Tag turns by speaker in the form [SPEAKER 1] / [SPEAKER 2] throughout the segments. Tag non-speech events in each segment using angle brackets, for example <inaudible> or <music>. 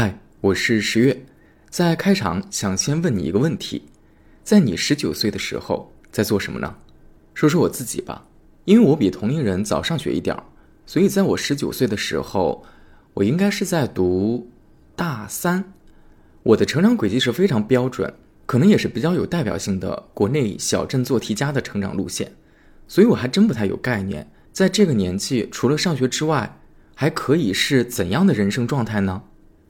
[SPEAKER 1] 嗨，我是十月。在开场想先问你一个问题：在你十九岁的时候在做什么呢？说说我自己吧，因为我比同龄人早上学一点儿，所以在我十九岁的时候，我应该是在读大三。我的成长轨迹是非常标准，可能也是比较有代表性的国内小镇做题家的成长路线，所以我还真不太有概念，在这个年纪除了上学之外，还可以是怎样的人生状态呢？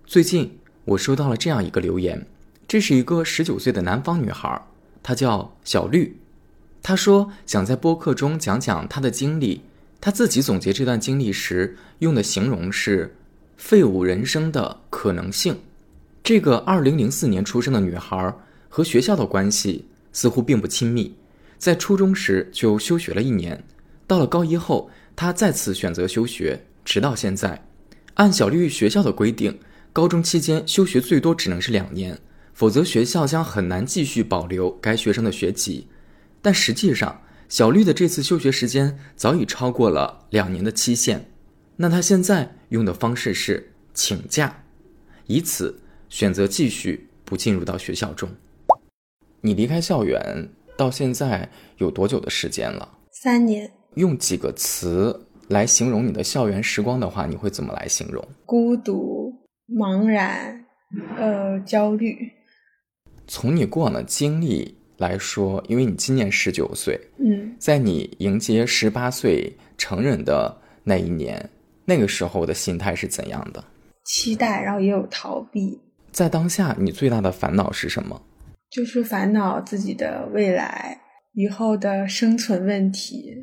[SPEAKER 1] 最近我收到了这样一个留言，这是一个十九岁的南方女孩，她叫小绿。她说想在播客中讲讲她的经历。她自己总结这段经历时用的形容是“废物人生的可能性”。这个二零零四年出生的女孩和学校的关系似乎并不亲密，在初中时就休学了一年，到了高一后，她再次选择休学，直到现在。按小绿学校的规定。高中期间休学最多只能是两年，否则学校将很难继续保留该学生的学籍。但实际上，小绿的这次休学时间早已超过了两年的期限。那他现在用的方式是请假，以此选择继续不进入到学校中。你离开校园到现在有多久的时间了？
[SPEAKER 2] 三年。
[SPEAKER 1] 用几个词来形容你的校园时光的话，你会怎么来形容？
[SPEAKER 2] 孤独。茫然，呃，焦虑。
[SPEAKER 1] 从你过往的经历来说，因为你今年十九岁，
[SPEAKER 2] 嗯，
[SPEAKER 1] 在你迎接十八岁成人的那一年，那个时候的心态是怎样的？
[SPEAKER 2] 期待，然后也有逃避。
[SPEAKER 1] 在当下，你最大的烦恼是什么？
[SPEAKER 2] 就是烦恼自己的未来，以后的生存问题。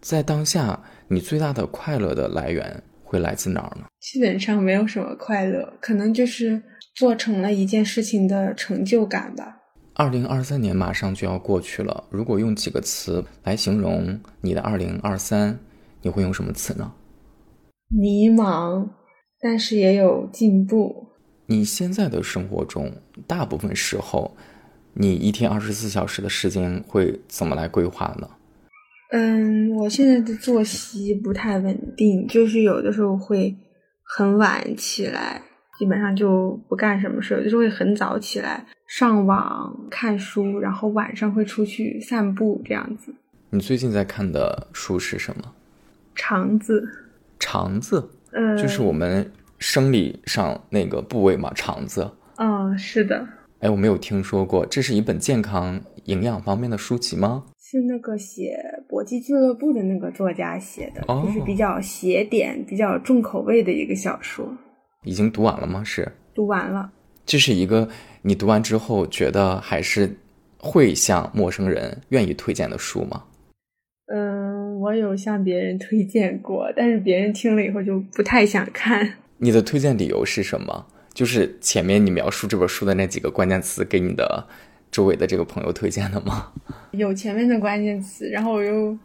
[SPEAKER 1] 在当下，你最大的快乐的来源？会来自哪儿呢？
[SPEAKER 2] 基本上没有什么快乐，可能就是做成了一件事情的成就感吧。
[SPEAKER 1] 二零二三年马上就要过去了，如果用几个词来形容你的二零二三，你会用什么词呢？
[SPEAKER 2] 迷茫，但是也有进步。
[SPEAKER 1] 你现在的生活中，大部分时候，你一天二十四小时的时间会怎么来规划呢？
[SPEAKER 2] 嗯，我现在的作息不太稳定，就是有的时候会很晚起来，基本上就不干什么事；有的时候会很早起来上网看书，然后晚上会出去散步这样子。
[SPEAKER 1] 你最近在看的书是什么？
[SPEAKER 2] 肠子。
[SPEAKER 1] 肠子？
[SPEAKER 2] 嗯，
[SPEAKER 1] 就是我们生理上那个部位嘛，肠子。
[SPEAKER 2] 嗯，是的。
[SPEAKER 1] 哎，我没有听说过，这是一本健康营养方面的书籍吗？
[SPEAKER 2] 是那个写《搏击俱乐部》的那个作家写的，就是比较写点、比较重口味的一个小说。
[SPEAKER 1] 已经读完了吗？是
[SPEAKER 2] 读完了。
[SPEAKER 1] 这是一个你读完之后觉得还是会向陌生人愿意推荐的书吗？
[SPEAKER 2] 嗯，我有向别人推荐过，但是别人听了以后就不太想看。<laughs>
[SPEAKER 1] 你的推荐理由是什么？就是前面你描述这本书的那几个关键词给你的。周围的这个朋友推荐的吗？
[SPEAKER 2] 有前面的关键词，然后我又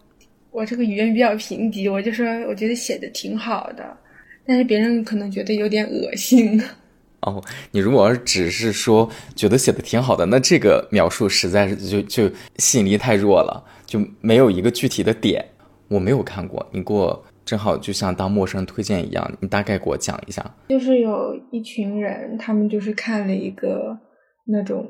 [SPEAKER 2] 我这个语言比较贫瘠，我就说我觉得写的挺好的，但是别人可能觉得有点恶心。<laughs>
[SPEAKER 1] 哦，你如果只是说觉得写的挺好的，那这个描述实在是就就吸引力太弱了，就没有一个具体的点。我没有看过，你给我正好就像当陌生人推荐一样，你大概给我讲一下。
[SPEAKER 2] 就是有一群人，他们就是看了一个那种。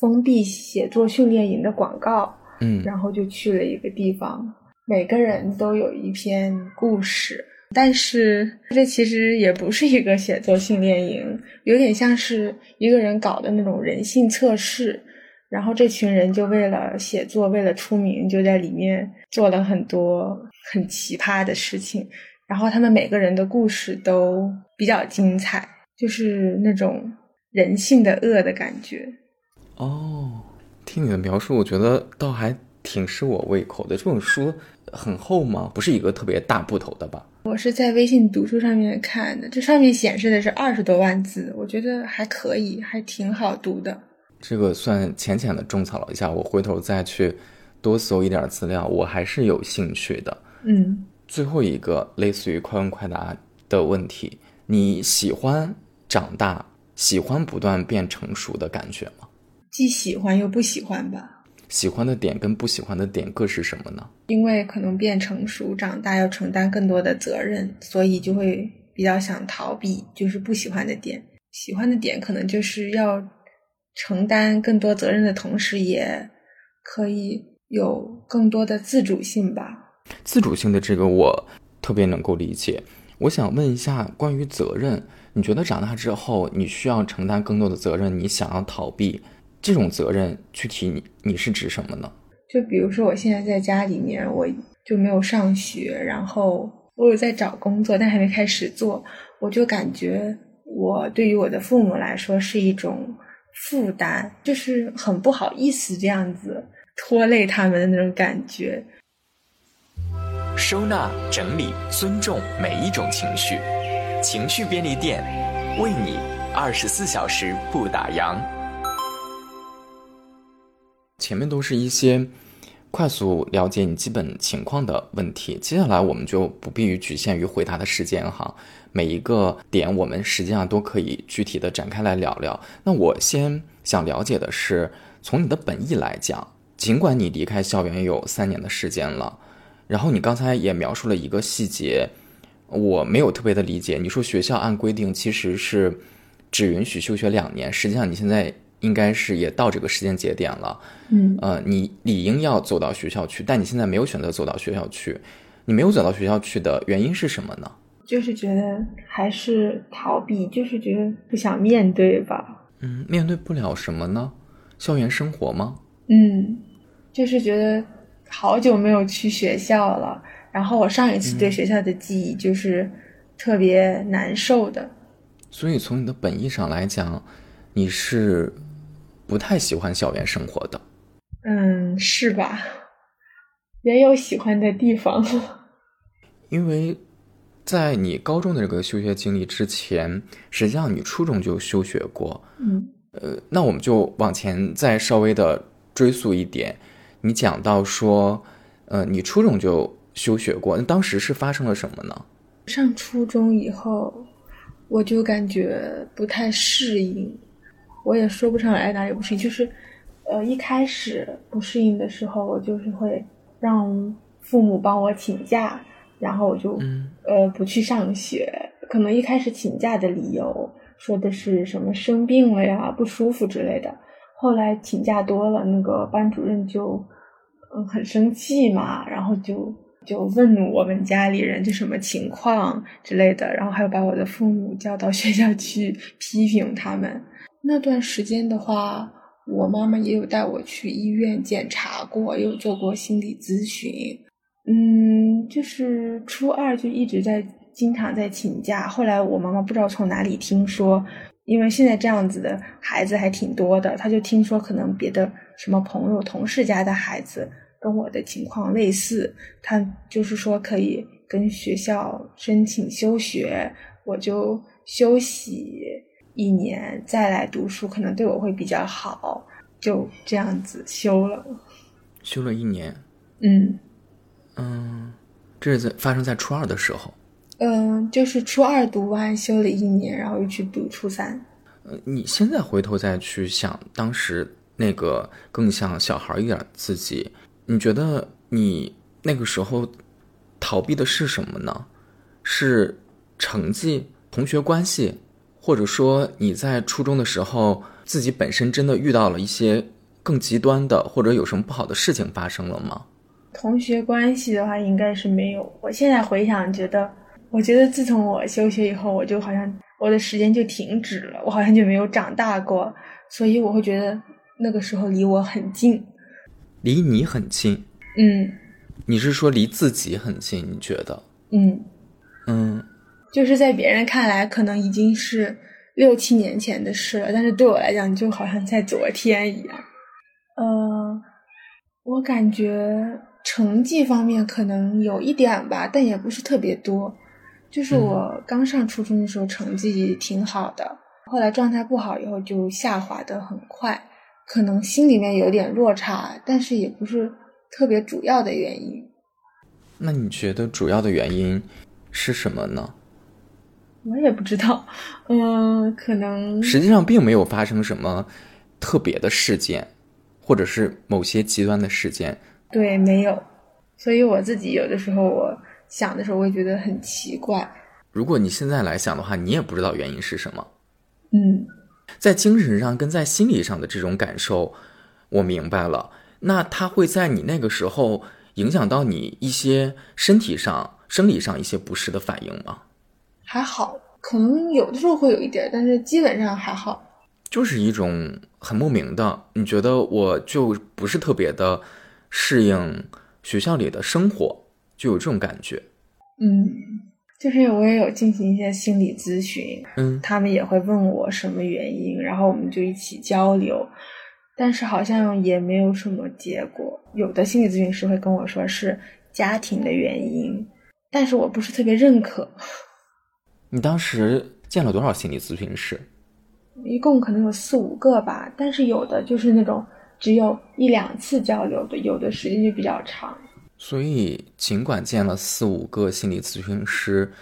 [SPEAKER 2] 封闭写作训练营的广告，
[SPEAKER 1] 嗯，
[SPEAKER 2] 然后就去了一个地方，每个人都有一篇故事，但是这其实也不是一个写作训练营，有点像是一个人搞的那种人性测试，然后这群人就为了写作，为了出名，就在里面做了很多很奇葩的事情，然后他们每个人的故事都比较精彩，就是那种人性的恶的感觉。
[SPEAKER 1] 哦，听你的描述，我觉得倒还挺是我胃口的。这本书很厚吗？不是一个特别大部头的吧？
[SPEAKER 2] 我是在微信读书上面看的，这上面显示的是二十多万字，我觉得还可以，还挺好读的。
[SPEAKER 1] 这个算浅浅的种草了一下，我回头再去多搜一点资料，我还是有兴趣的。
[SPEAKER 2] 嗯，
[SPEAKER 1] 最后一个类似于快问快答的问题，你喜欢长大，喜欢不断变成熟的感觉吗？
[SPEAKER 2] 既喜欢又不喜欢吧。
[SPEAKER 1] 喜欢的点跟不喜欢的点各是什么呢？
[SPEAKER 2] 因为可能变成熟、长大要承担更多的责任，所以就会比较想逃避，就是不喜欢的点。喜欢的点可能就是要承担更多责任的同时，也可以有更多的自主性吧。
[SPEAKER 1] 自主性的这个我特别能够理解。我想问一下，关于责任，你觉得长大之后你需要承担更多的责任，你想要逃避这种责任，具体你你是指什么呢？
[SPEAKER 2] 就比如说，我现在在家里面，我就没有上学，然后我有在找工作，但还没开始做，我就感觉我对于我的父母来说是一种负担，就是很不好意思这样子拖累他们的那种感觉。
[SPEAKER 3] 收纳、整理、尊重每一种情绪，情绪便利店为你二十四小时不打烊。
[SPEAKER 1] 前面都是一些。快速了解你基本情况的问题，接下来我们就不必于局限于回答的时间哈，每一个点我们实际上都可以具体的展开来聊聊。那我先想了解的是，从你的本意来讲，尽管你离开校园有三年的时间了，然后你刚才也描述了一个细节，我没有特别的理解。你说学校按规定其实是只允许休学两年，实际上你现在。应该是也到这个时间节点了，
[SPEAKER 2] 嗯，
[SPEAKER 1] 呃，你理应要走到学校去，但你现在没有选择走到学校去，你没有走到学校去的原因是什么呢？
[SPEAKER 2] 就是觉得还是逃避，就是觉得不想面对吧。
[SPEAKER 1] 嗯，面对不了什么呢？校园生活吗？
[SPEAKER 2] 嗯，就是觉得好久没有去学校了，然后我上一次对学校的记忆就是特别难受的。
[SPEAKER 1] 所以从你的本意上来讲，你是。不太喜欢校园生活的，
[SPEAKER 2] 嗯，是吧？也有喜欢的地方，<laughs>
[SPEAKER 1] 因为在你高中的这个休学经历之前，实际上你初中就休学过，
[SPEAKER 2] 嗯，
[SPEAKER 1] 呃，那我们就往前再稍微的追溯一点，你讲到说，呃，你初中就休学过，那当时是发生了什么呢？
[SPEAKER 2] 上初中以后，我就感觉不太适应。我也说不上来哪里不适应，就是，呃，一开始不适应的时候，我就是会让父母帮我请假，然后我就呃不去上学。可能一开始请假的理由说的是什么生病了呀、不舒服之类的。后来请假多了，那个班主任就嗯很生气嘛，然后就就问我们家里人这什么情况之类的，然后还有把我的父母叫到学校去 <laughs> 批评他们。那段时间的话，我妈妈也有带我去医院检查过，也有做过心理咨询。嗯，就是初二就一直在经常在请假。后来我妈妈不知道从哪里听说，因为现在这样子的孩子还挺多的，她就听说可能别的什么朋友、同事家的孩子跟我的情况类似，她就是说可以跟学校申请休学，我就休息。一年再来读书，可能对我会比较好。就这样子休了，
[SPEAKER 1] 休了一年。
[SPEAKER 2] 嗯
[SPEAKER 1] 嗯，这是在发生在初二的时候。
[SPEAKER 2] 嗯，就是初二读完休了一年，然后又去读初三。
[SPEAKER 1] 呃，你现在回头再去想当时那个更像小孩一点自己，你觉得你那个时候逃避的是什么呢？是成绩、同学关系？或者说你在初中的时候，自己本身真的遇到了一些更极端的，或者有什么不好的事情发生了吗？
[SPEAKER 2] 同学关系的话，应该是没有。我现在回想，觉得，我觉得自从我休学以后，我就好像我的时间就停止了，我好像就没有长大过，所以我会觉得那个时候离我很近，
[SPEAKER 1] 离你很近。
[SPEAKER 2] 嗯，
[SPEAKER 1] 你是说离自己很近？你觉得？
[SPEAKER 2] 嗯
[SPEAKER 1] 嗯。
[SPEAKER 2] 就是在别人看来，可能已经是六七年前的事了，但是对我来讲，就好像在昨天一样。呃，我感觉成绩方面可能有一点吧，但也不是特别多。就是我刚上初中的时候，成绩挺好的，后来状态不好以后就下滑的很快，可能心里面有点落差，但是也不是特别主要的原因。
[SPEAKER 1] 那你觉得主要的原因是什么呢？
[SPEAKER 2] 我也不知道，<laughs> 嗯，可能
[SPEAKER 1] 实际上并没有发生什么特别的事件，或者是某些极端的事件。
[SPEAKER 2] 对，没有。所以我自己有的时候我想的时候，我也觉得很奇怪。
[SPEAKER 1] 如果你现在来想的话，你也不知道原因是什么。
[SPEAKER 2] 嗯，
[SPEAKER 1] 在精神上跟在心理上的这种感受，我明白了。那它会在你那个时候影响到你一些身体上、生理上一些不适的反应吗？
[SPEAKER 2] 还好，可能有的时候会有一点，但是基本上还好。
[SPEAKER 1] 就是一种很莫名的，你觉得我就不是特别的适应学校里的生活，就有这种感觉。
[SPEAKER 2] 嗯，就是我也有进行一些心理咨询，
[SPEAKER 1] 嗯
[SPEAKER 2] 他们也会问我什么原因，然后我们就一起交流，但是好像也没有什么结果。有的心理咨询师会跟我说是家庭的原因，但是我不是特别认可。
[SPEAKER 1] 你当时见了多少心理咨询师？
[SPEAKER 2] 一共可能有四五个吧，但是有的就是那种只有一两次交流的，有的时间就比较长。
[SPEAKER 1] 所以，尽管见了四五个心理咨询师，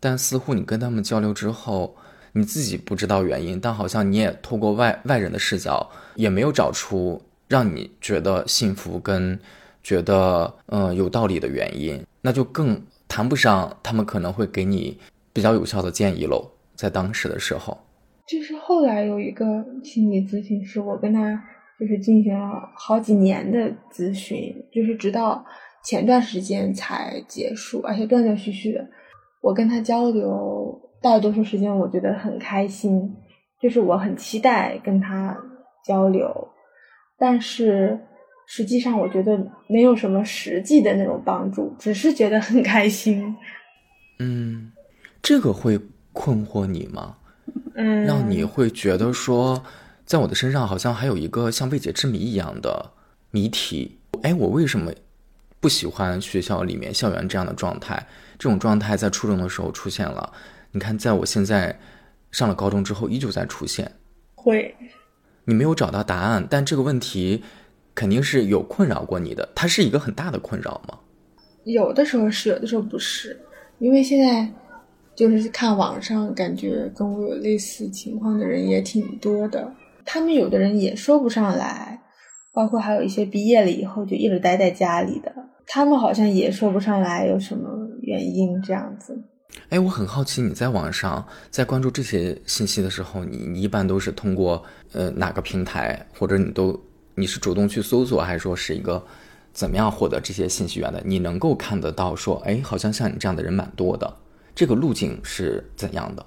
[SPEAKER 1] 但似乎你跟他们交流之后，你自己不知道原因，但好像你也透过外外人的视角，也没有找出让你觉得幸福跟觉得呃有道理的原因，那就更谈不上他们可能会给你比较有效的建议喽。在当时的时候，
[SPEAKER 2] 就是后来有一个心理咨询师，我跟他就是进行了好几年的咨询，就是直到前段时间才结束，而且断断续续的。我跟他交流，大多数时间我觉得很开心，就是我很期待跟他交流，但是实际上我觉得没有什么实际的那种帮助，只是觉得很开心。
[SPEAKER 1] 嗯，这个会困惑你吗？
[SPEAKER 2] 嗯，
[SPEAKER 1] 让你会觉得说，在我的身上好像还有一个像未解之谜一样的谜题。哎，我为什么不喜欢学校里面校园这样的状态？这种状态在初中的时候出现了，你看，在我现在上了高中之后，依旧在出现。
[SPEAKER 2] 会，
[SPEAKER 1] 你没有找到答案，但这个问题肯定是有困扰过你的。它是一个很大的困扰吗？
[SPEAKER 2] 有的时候是，有的时候不是，因为现在就是看网上，感觉跟我有类似情况的人也挺多的。他们有的人也说不上来，包括还有一些毕业了以后就一直待在家里的，他们好像也说不上来有什么原因这样子。
[SPEAKER 1] 哎，我很好奇，你在网上在关注这些信息的时候，你你一般都是通过呃哪个平台，或者你都你是主动去搜索，还是说是一个怎么样获得这些信息源的？你能够看得到说，哎，好像像你这样的人蛮多的，这个路径是怎样的？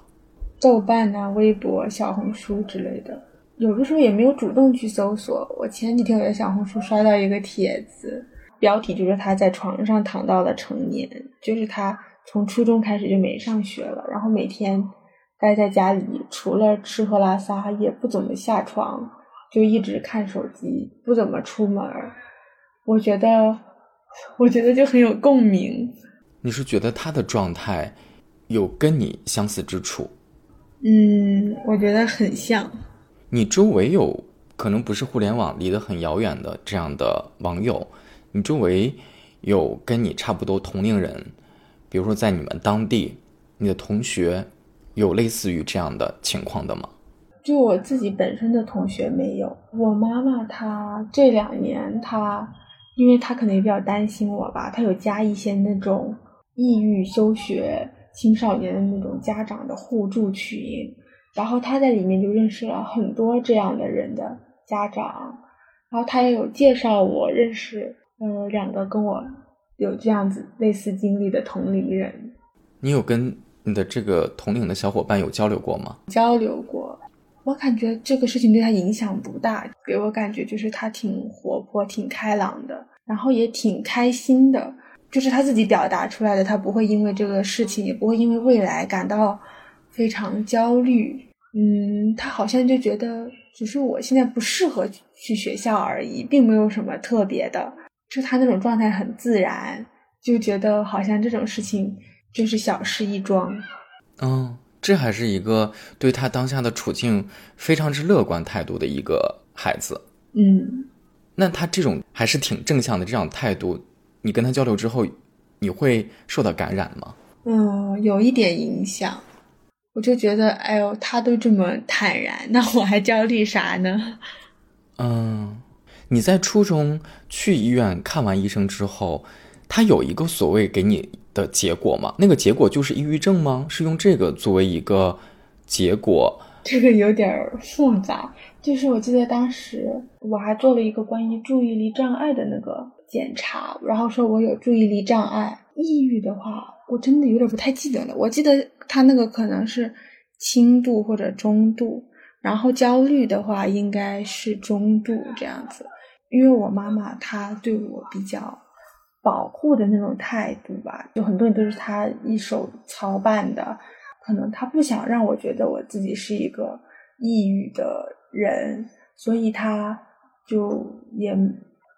[SPEAKER 2] 豆瓣呐、微博、小红书之类的，有的时候也没有主动去搜索。我前几天我在小红书刷到一个帖子，标题就是他在床上躺到了成年，就是他从初中开始就没上学了，然后每天待在家里，除了吃喝拉撒，也不怎么下床，就一直看手机，不怎么出门儿。我觉得，我觉得就很有共鸣。
[SPEAKER 1] 你是觉得他的状态有跟你相似之处？
[SPEAKER 2] 嗯，我觉得很像。
[SPEAKER 1] 你周围有可能不是互联网离得很遥远的这样的网友，你周围有跟你差不多同龄人，比如说在你们当地，你的同学有类似于这样的情况的吗？
[SPEAKER 2] 就我自己本身的同学没有，我妈妈她这两年她，因为她可能也比较担心我吧，她有加一些那种抑郁休学青少年的那种家长的互助群，然后他在里面就认识了很多这样的人的家长，然后他也有介绍我认识呃两个跟我有这样子类似经历的同龄人
[SPEAKER 1] 你有跟你的这个同龄的小伙伴有交流过吗？
[SPEAKER 2] 交流过。我感觉这个事情对他影响不大，给我感觉就是他挺活泼、挺开朗的，然后也挺开心的，就是他自己表达出来的，他不会因为这个事情，也不会因为未来感到非常焦虑。嗯，他好像就觉得只是我现在不适合去学校而已，并没有什么特别的，就他那种状态很自然，就觉得好像这种事情就是小事一桩。
[SPEAKER 1] 嗯，这还是一个对他当下的处境非常之乐观态度的一个孩子。
[SPEAKER 2] 嗯。
[SPEAKER 1] 那他这种还是挺正向的这样态度，你跟他交流之后，你会受到感染吗？
[SPEAKER 2] 嗯，有一点影响。我就觉得，哎呦，他都这么坦然，那我还焦虑啥呢？
[SPEAKER 1] 嗯，你在初中去医院看完医生之后，他有一个所谓给你的结果吗？那个结果就是抑郁症吗？是用这个作为一个结果
[SPEAKER 2] 这个有点复杂。就是我记得当时我还做了一个关于注意力障碍的那个检查，然后说我有注意力障碍。抑郁的话，我真的有点不太记得了。我记得他那个可能是轻度或者中度，然后焦虑的话应该是中度这样子。因为我妈妈她对我比较保护的那种态度吧，就很多人都是她一手操办的，可能她不想让我觉得我自己是一个抑郁的人，所以她就也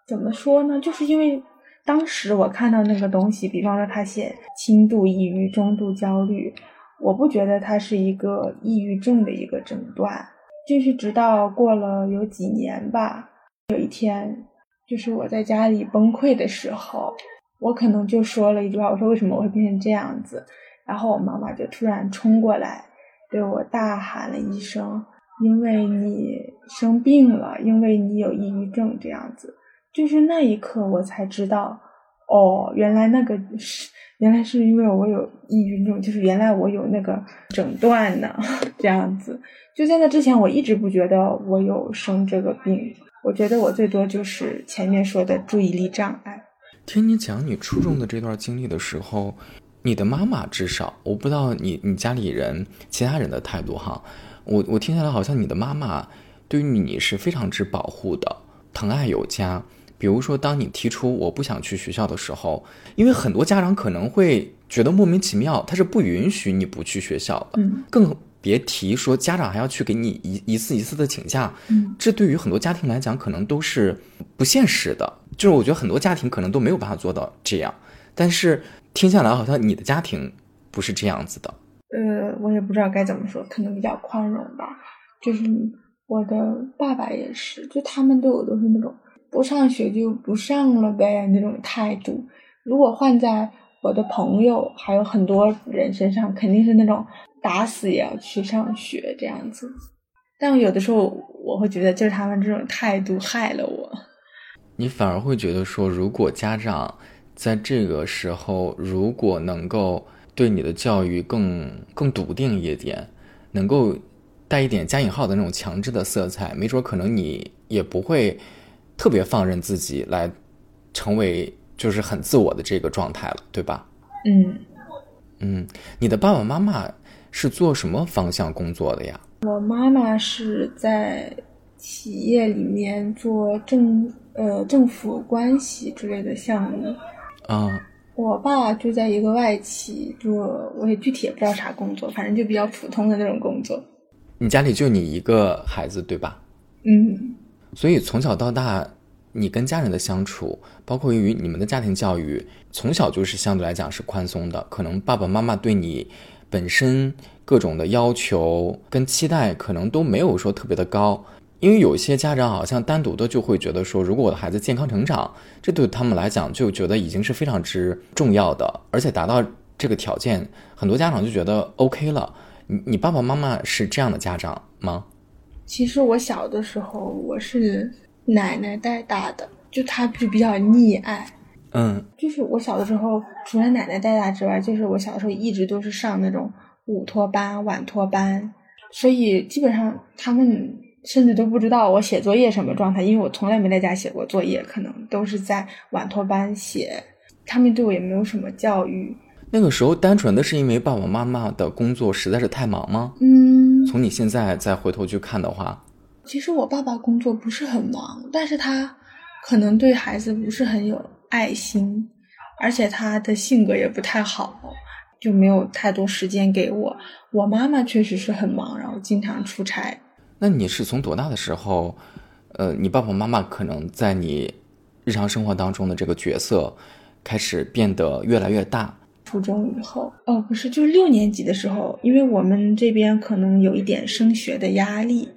[SPEAKER 2] 怎么说呢？就是因为当时我看到那个东西，比方说他写轻度抑郁、中度焦虑，我不觉得它是一个抑郁症的一个诊断，就是直到过了有几年吧。有一天，就是我在家里崩溃的时候，我可能就说了一句话：“我说为什么我会变成这样子？”然后我妈妈就突然冲过来，对我大喊了一声：“因为你生病了，因为你有抑郁症。”这样子，就是那一刻我才知道，哦，原来那个是原来是因为我有抑郁症，就是原来我有那个诊断呢。<laughs> 这样子，就在那之前，我一直不觉得我有生这个病。我觉得我最多就是前面说的注意力障碍。
[SPEAKER 1] 听你讲你初中的这段经历的时候，你的妈妈至少我不知道你你家里人其他人的态度哈。我我听下来好像你的妈妈对于你是非常之保护的，疼爱有加。比如说，当你提出我不想去学校的时候，因为很多家长可能会觉得莫名其妙，他是不允许你不去学校的。
[SPEAKER 2] 嗯，
[SPEAKER 1] 更。别提说家长还要去给你一一次一次的请假，
[SPEAKER 2] 嗯，
[SPEAKER 1] 这对于很多家庭来讲可能都是不现实的。就是我觉得很多家庭可能都没有办法做到这样。但是听下来好像你的家庭不是这样子的。
[SPEAKER 2] 呃，我也不知道该怎么说，可能比较宽容吧。就是我的爸爸也是，就他们对我都是那种不上学就不上了呗那种态度。如果换在我的朋友还有很多人身上，肯定是那种。打死也要去上学这样子，但有的时候我会觉得，就是他们这种态度害了我。
[SPEAKER 1] 你反而会觉得说，如果家长在这个时候，如果能够对你的教育更更笃定一点，能够带一点加引号的那种强制的色彩，没准可能你也不会特别放任自己来成为就是很自我的这个状态了，对吧？
[SPEAKER 2] 嗯
[SPEAKER 1] 嗯，你的爸爸妈妈。是做什么方向工作的呀？
[SPEAKER 2] 我妈妈是在企业里面做政呃政府关系之类的项目。
[SPEAKER 1] 啊，
[SPEAKER 2] 我爸就在一个外企做，我也具体也不知道啥工作，反正就比较普通的那种工作。
[SPEAKER 1] 你家里就你一个孩子对吧？
[SPEAKER 2] 嗯。
[SPEAKER 1] 所以从小到大，你跟家人的相处，包括于你们的家庭教育，从小就是相对来讲是宽松的。可能爸爸妈妈对你。本身各种的要求跟期待可能都没有说特别的高，因为有些家长好像单独的就会觉得说，如果我的孩子健康成长，这对他们来讲就觉得已经是非常之重要的，而且达到这个条件，很多家长就觉得 OK 了。你你爸爸妈妈是这样的家长吗？
[SPEAKER 2] 其实我小的时候我是奶奶带大的，就她就比较溺爱。
[SPEAKER 1] 嗯，
[SPEAKER 2] 就是我小的时候，除了奶奶带大之外，就是我小的时候一直都是上那种午托班、晚托班，所以基本上他们甚至都不知道我写作业什么状态，因为我从来没在家写过作业，可能都是在晚托班写。他们对我也没有什么教育。
[SPEAKER 1] 那个时候单纯的是因为爸爸妈妈的工作实在是太忙吗？
[SPEAKER 2] 嗯，
[SPEAKER 1] 从你现在再回头去看的话，
[SPEAKER 2] 其实我爸爸工作不是很忙，但是他可能对孩子不是很有。爱心，而且他的性格也不太好，就没有太多时间给我。我妈妈确实是很忙，然后经常出差。
[SPEAKER 1] 那你是从多大的时候，呃，你爸爸妈妈可能在你日常生活当中的这个角色开始变得越来越大？
[SPEAKER 2] 初中以后，哦，不是，就是六年级的时候，因为我们这边可能有一点升学的压力，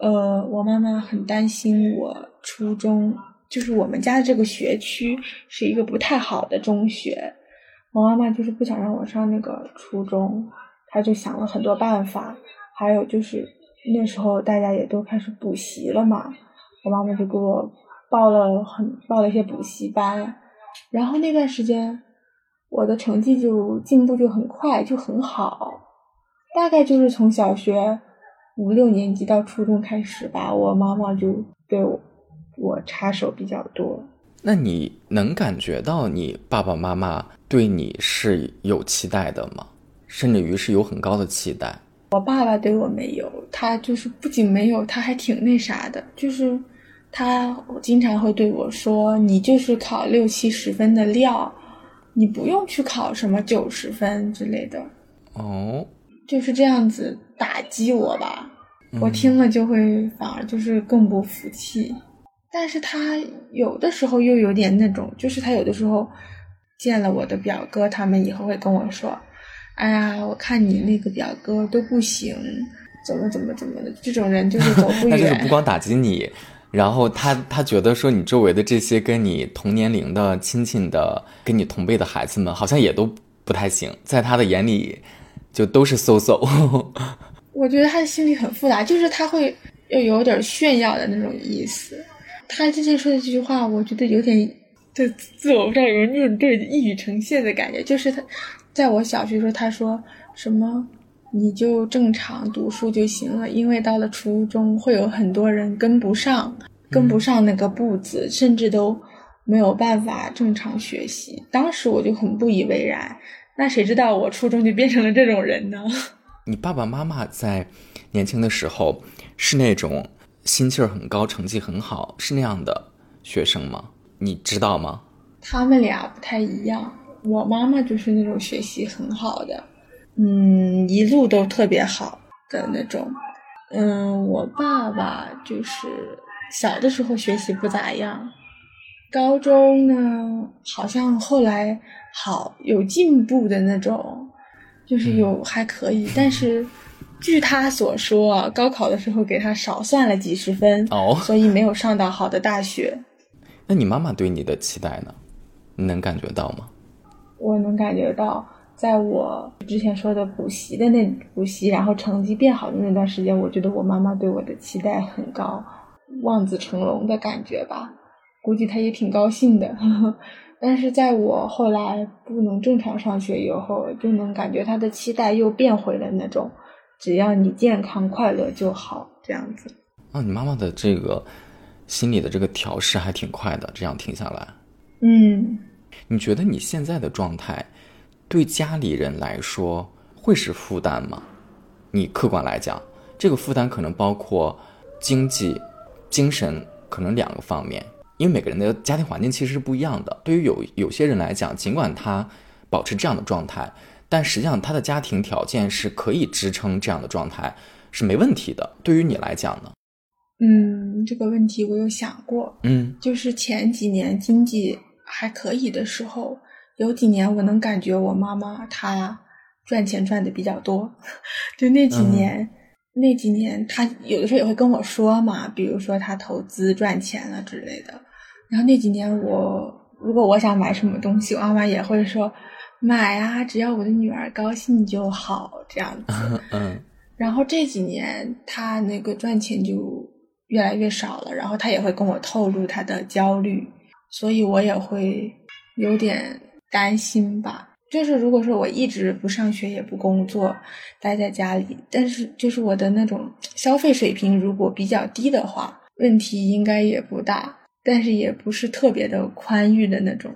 [SPEAKER 2] 呃，我妈妈很担心我初中。就是我们家的这个学区是一个不太好的中学，我妈妈就是不想让我上那个初中，她就想了很多办法。还有就是那时候大家也都开始补习了嘛，我妈妈就给我报了很报了一些补习班，然后那段时间我的成绩就进步就很快，就很好，大概就是从小学五六年级到初中开始吧，我妈妈就对我我插手比较多。
[SPEAKER 1] 那你能感觉到你爸爸妈妈对你是有期待的吗？甚至于是有很高的期待？
[SPEAKER 2] 我爸爸对我没有，他就是不仅没有，他还挺那啥的，就是他经常会对我说：“你就是考六七十分的料，你不用去考什么九十分之类的。”
[SPEAKER 1] 哦，
[SPEAKER 2] 就是这样子打击我吧，我听了就会反而就是更不服气。但是他有的时候又有点那种，就是他有的时候见了我的表哥他们以后会跟我说。哎呀，我看你那个表哥都不行，怎么怎么怎么的，这种人就是走不远。
[SPEAKER 1] 他就是不光打击你，然后他他觉得说你周围的这些跟你同年龄的亲戚的、跟你同辈的孩子们，好像也都不太行，在他的眼里就都是 so so。<laughs>
[SPEAKER 2] 我觉得他的心里很复杂，就是他会又有点炫耀的那种意思。他之前说的这句话，我觉得有点在自我不有面对一语成谶的感觉，就是他。在我小学时候，他说什么你就正常读书就行了，因为到了初中会有很多人跟不上，跟不上那个步子，甚至都没有办法正常学习。当时我就很不以为然，那谁知道我初中就变成了这种人呢？<laughs>
[SPEAKER 1] 你爸爸妈妈在年轻的时候是那种心气儿很高、成绩很好，是那样的学生吗？你知道吗？
[SPEAKER 2] 他们俩不太一样。我妈妈就是那种学习很好的，嗯，一路都特别好的那种。嗯，我爸爸就是小的时候学习不咋样，高中呢好像后来好有进步的那种，就是有还可以。但是据他所说，高考的时候给他少算了几十分，
[SPEAKER 1] 哦，
[SPEAKER 2] 所以没有上到好的大学。
[SPEAKER 1] 那你妈妈对你的期待呢？你能感觉到吗？
[SPEAKER 2] 我能感觉到，在我之前说的补习的那补习，然后成绩变好的那段时间，我觉得我妈妈对我的期待很高，望子成龙的感觉吧。估计她也挺高兴的。<laughs> 但是在我后来不能正常上学以后，就能感觉她的期待又变回了那种，只要你健康快乐就好这样子。
[SPEAKER 1] 啊，你妈妈的这个心理的这个调试还挺快的，这样听下来，
[SPEAKER 2] 嗯。
[SPEAKER 1] 你觉得你现在的状态，对家里人来说会是负担吗？你客观来讲，这个负担可能包括经济、精神，可能两个方面。因为每个人的家庭环境其实是不一样的。对于有有些人来讲，尽管他保持这样的状态，但实际上他的家庭条件是可以支撑这样的状态，是没问题的。对于你来讲呢？
[SPEAKER 2] 嗯，这个问题我有想过。
[SPEAKER 1] 嗯，
[SPEAKER 2] 就是前几年经济。还可以的时候，有几年我能感觉我妈妈她赚钱赚的比较多，<laughs> 就那几年，那几年她有的时候也会跟我说嘛，比如说她投资赚钱了之类的。然后那几年我如果我想买什么东西，我妈妈也会说买啊，只要我的女儿高兴就好这样子。<laughs>
[SPEAKER 1] 嗯。
[SPEAKER 2] 然后这几年她那个赚钱就越来越少了，然后她也会跟我透露她的焦虑。所以我也会有点担心吧。就是如果说我一直不上学也不工作，待在家里，但是就是我的那种消费水平如果比较低的话，问题应该也不大，但是也不是特别的宽裕的那种。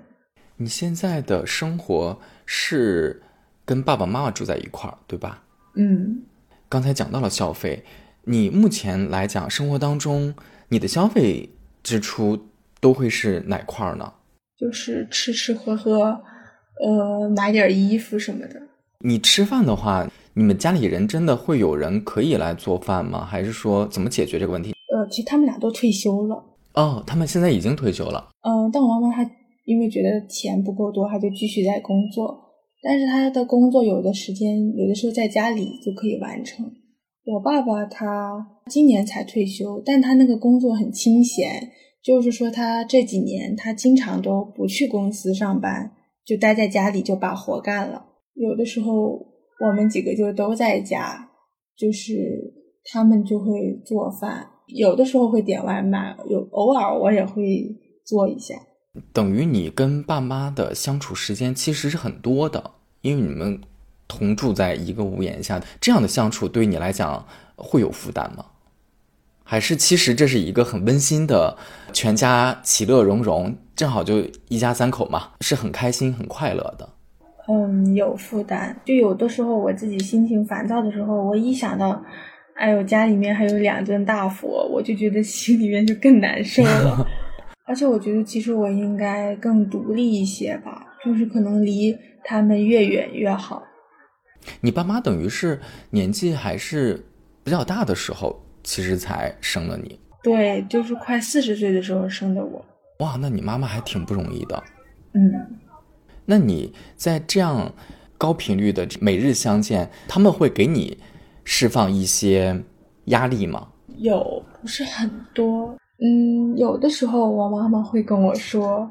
[SPEAKER 1] 你现在的生活是跟爸爸妈妈住在一块儿，对吧？
[SPEAKER 2] 嗯。
[SPEAKER 1] 刚才讲到了消费，你目前来讲生活当中你的消费支出。都会是哪块儿呢？
[SPEAKER 2] 就是吃吃喝喝，呃，买点衣服什么的。
[SPEAKER 1] 你吃饭的话，你们家里人真的会有人可以来做饭吗？还是说怎么解决这个问题？
[SPEAKER 2] 呃，其实他们俩都退休了。
[SPEAKER 1] 哦，他们现在已经退休了。
[SPEAKER 2] 嗯，但我妈妈她因为觉得钱不够多，她就继续在工作。但是她的工作有的时间，有的时候在家里就可以完成。我爸爸他今年才退休，但他那个工作很清闲。就是说，他这几年他经常都不去公司上班，就待在家里就把活干了。有的时候我们几个就都在家，就是他们就会做饭，有的时候会点外卖，有偶尔我也会做一下。
[SPEAKER 1] 等于你跟爸妈的相处时间其实是很多的，因为你们同住在一个屋檐下，这样的相处对你来讲会有负担吗？还是其实这是一个很温馨的，全家其乐融融，正好就一家三口嘛，是很开心很快乐的。
[SPEAKER 2] 嗯，有负担。就有的时候我自己心情烦躁的时候，我一想到，哎呦，家里面还有两尊大佛，我就觉得心里面就更难受了。<laughs> 而且我觉得，其实我应该更独立一些吧，就是可能离他们越远越好。
[SPEAKER 1] 你爸妈等于是年纪还是比较大的时候。其实才生了你，
[SPEAKER 2] 对，就是快四十岁的时候生的我。
[SPEAKER 1] 哇，那你妈妈还挺不容易的。
[SPEAKER 2] 嗯，
[SPEAKER 1] 那你在这样高频率的每日相见，他们会给你释放一些压力吗？
[SPEAKER 2] 有，不是很多。嗯，有的时候我妈妈会跟我说，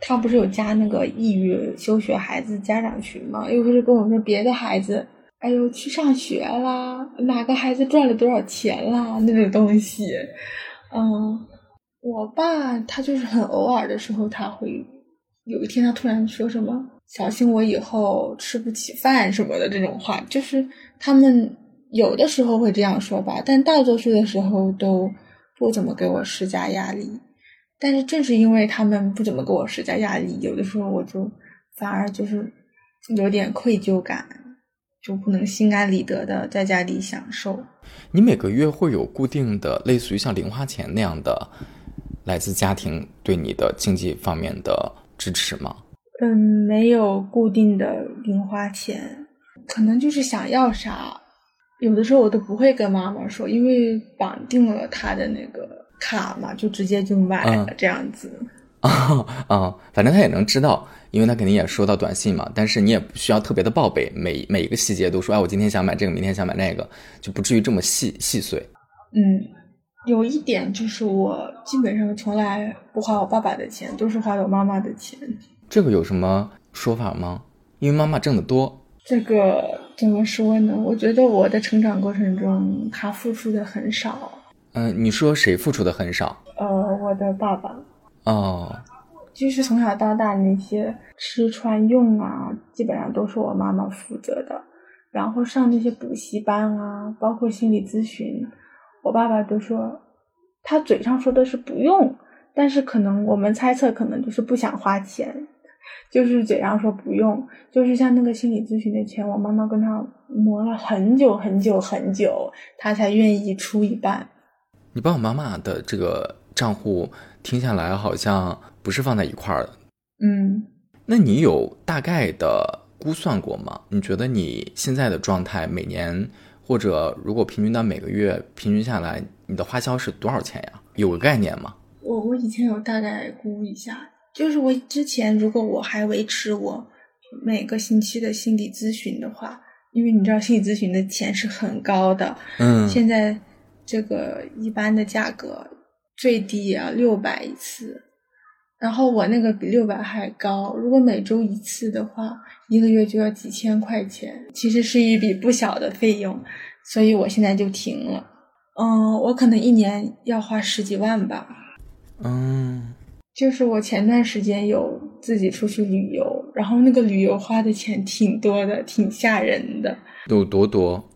[SPEAKER 2] 她不是有加那个抑郁休学孩子家长群吗？又不是跟我说别的孩子。哎呦，去上学啦！哪个孩子赚了多少钱啦？那种东西，嗯，我爸他就是很偶尔的时候，他会有一天他突然说什么“小心我以后吃不起饭”什么的这种话，就是他们有的时候会这样说吧，但大多数的时候都不怎么给我施加压力。但是正是因为他们不怎么给我施加压力，有的时候我就反而就是有点愧疚感。就不能心安理得的在家里享受。
[SPEAKER 1] 你每个月会有固定的，类似于像零花钱那样的，来自家庭对你的经济方面的支持吗？
[SPEAKER 2] 嗯，没有固定的零花钱，可能就是想要啥，有的时候我都不会跟妈妈说，因为绑定了她的那个卡嘛，就直接就买了这样子。
[SPEAKER 1] 啊 <laughs> 啊，反正他也能知道。因为他肯定也收到短信嘛，但是你也不需要特别的报备，每每一个细节都说，哎，我今天想买这个，明天想买那个，就不至于这么细细碎。
[SPEAKER 2] 嗯，有一点就是我基本上从来不花我爸爸的钱，都是花我妈妈的钱。
[SPEAKER 1] 这个有什么说法吗？因为妈妈挣得多。
[SPEAKER 2] 这个怎么说呢？我觉得我的成长过程中，他付出的很少。
[SPEAKER 1] 嗯，你说谁付出的很少？
[SPEAKER 2] 呃，我的爸爸。
[SPEAKER 1] 哦。
[SPEAKER 2] 就是从小到大那些吃穿用啊，基本上都是我妈妈负责的。然后上那些补习班啊，包括心理咨询，我爸爸都说，他嘴上说的是不用，但是可能我们猜测，可能就是不想花钱，就是嘴上说不用。就是像那个心理咨询的钱，我妈妈跟他磨了很久很久很久，他才愿意出一半。
[SPEAKER 1] 你爸爸妈妈的这个账户听下来好像。不是放在一块儿的，
[SPEAKER 2] 嗯，
[SPEAKER 1] 那你有大概的估算过吗？你觉得你现在的状态，每年或者如果平均到每个月，平均下来，你的花销是多少钱呀？有个概念吗？
[SPEAKER 2] 我我以前有大概估一下，就是我之前如果我还维持我每个星期的心理咨询的话，因为你知道心理咨询的钱是很高的，
[SPEAKER 1] 嗯，
[SPEAKER 2] 现在这个一般的价格最低也要六百一次。然后我那个比六百还高，如果每周一次的话，一个月就要几千块钱，其实是一笔不小的费用，所以我现在就停了。嗯，我可能一年要花十几万吧。
[SPEAKER 1] 嗯，
[SPEAKER 2] 就是我前段时间有自己出去旅游，然后那个旅游花的钱挺多的，挺吓人的。
[SPEAKER 1] 有多多？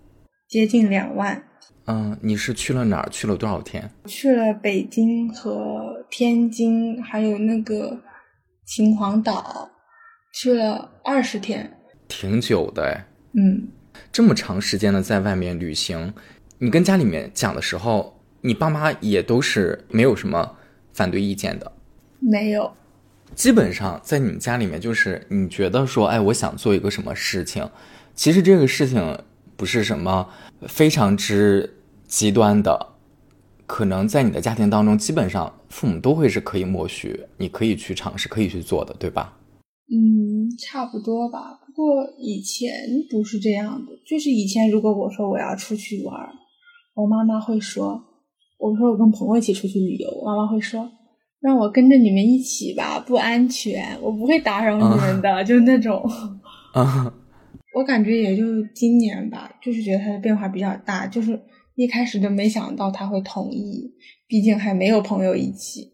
[SPEAKER 2] 接近两万。
[SPEAKER 1] 嗯，你是去了哪儿？去了多少天？
[SPEAKER 2] 去了北京和天津，还有那个秦皇岛，去了二十天，
[SPEAKER 1] 挺久的哎。
[SPEAKER 2] 嗯，
[SPEAKER 1] 这么长时间的在外面旅行，你跟家里面讲的时候，你爸妈也都是没有什么反对意见的？
[SPEAKER 2] 没有，
[SPEAKER 1] 基本上在你们家里面，就是你觉得说，哎，我想做一个什么事情，其实这个事情。不是什么非常之极端的，可能在你的家庭当中，基本上父母都会是可以默许，你可以去尝试，可以去做的，对吧？
[SPEAKER 2] 嗯，差不多吧。不过以前不是这样的，就是以前如果我说我要出去玩，我妈妈会说，我说我跟朋友一起出去旅游，妈妈会说让我跟着你们一起吧，不安全，我不会打扰你们的，<laughs> 就是那种。<laughs> 我感觉也就今年吧，就是觉得他的变化比较大，就是一开始都没想到他会同意，毕竟还没有朋友一起，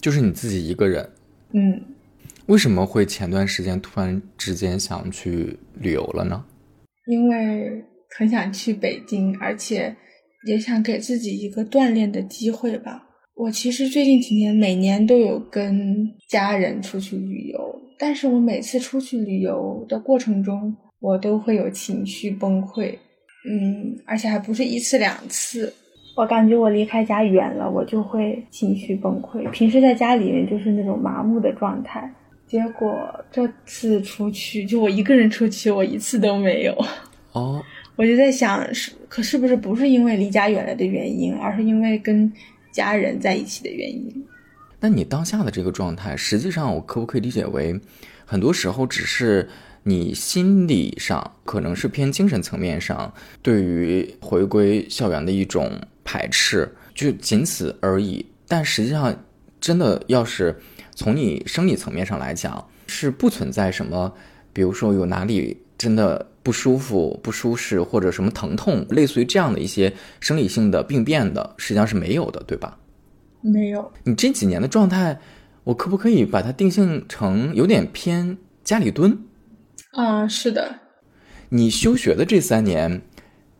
[SPEAKER 1] 就是你自己一个人。
[SPEAKER 2] 嗯，
[SPEAKER 1] 为什么会前段时间突然之间想去旅游了呢？
[SPEAKER 2] 因为很想去北京，而且也想给自己一个锻炼的机会吧。我其实最近几年每年都有跟家人出去旅游，但是我每次出去旅游的过程中，我都会有情绪崩溃，嗯，而且还不是一次两次。我感觉我离开家远了，我就会情绪崩溃。平时在家里面就是那种麻木的状态，结果这次出去，就我一个人出去，我一次都没有。
[SPEAKER 1] 哦，
[SPEAKER 2] 我就在想，是可是不是不是因为离家远了的原因，而是因为跟家人在一起的原因？
[SPEAKER 1] 那你当下的这个状态，实际上我可不可以理解为，很多时候只是你心理上，可能是偏精神层面上，对于回归校园的一种排斥，就仅此而已。但实际上，真的要是从你生理层面上来讲，是不存在什么，比如说有哪里真的不舒服、不舒适，或者什么疼痛，类似于这样的一些生理性的病变的，实际上是没有的，对吧？
[SPEAKER 2] 没有，
[SPEAKER 1] 你这几年的状态，我可不可以把它定性成有点偏家里蹲？
[SPEAKER 2] 啊，是的，
[SPEAKER 1] 你休学的这三年，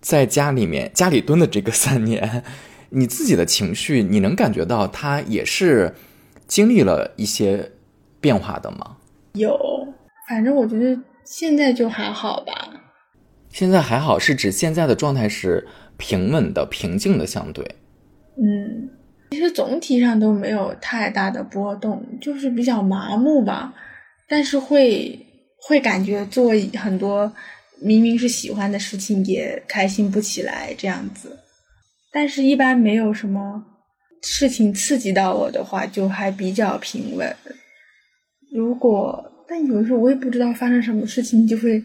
[SPEAKER 1] 在家里面家里蹲的这个三年，你自己的情绪，你能感觉到他也是经历了一些变化的吗？
[SPEAKER 2] 有，反正我觉得现在就还好吧。
[SPEAKER 1] 现在还好，是指现在的状态是平稳的、平静的，相对。
[SPEAKER 2] 嗯，其实总体上都没有太大的波动，就是比较麻木吧。但是会会感觉做很多明明是喜欢的事情也开心不起来这样子。但是，一般没有什么事情刺激到我的话，就还比较平稳。如果但有的时候我也不知道发生什么事情，就会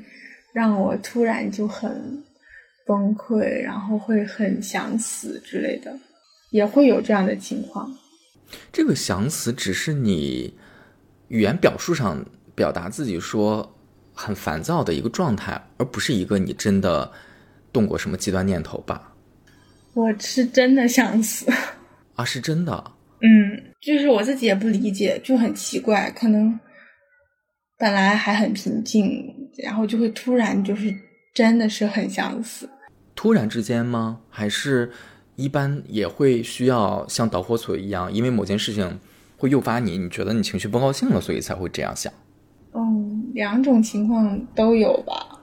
[SPEAKER 2] 让我突然就很崩溃，然后会很想死之类的，也会有这样的情况。
[SPEAKER 1] 这个想死只是你语言表述上表达自己说很烦躁的一个状态，而不是一个你真的动过什么极端念头吧？
[SPEAKER 2] 我是真的想死，
[SPEAKER 1] 啊，是真的。
[SPEAKER 2] 嗯，就是我自己也不理解，就很奇怪，可能本来还很平静，然后就会突然就是真的是很想死。
[SPEAKER 1] 突然之间吗？还是一般也会需要像导火索一样，因为某件事情会诱发你，你觉得你情绪不高兴了，所以才会这样想？
[SPEAKER 2] 嗯，两种情况都有吧。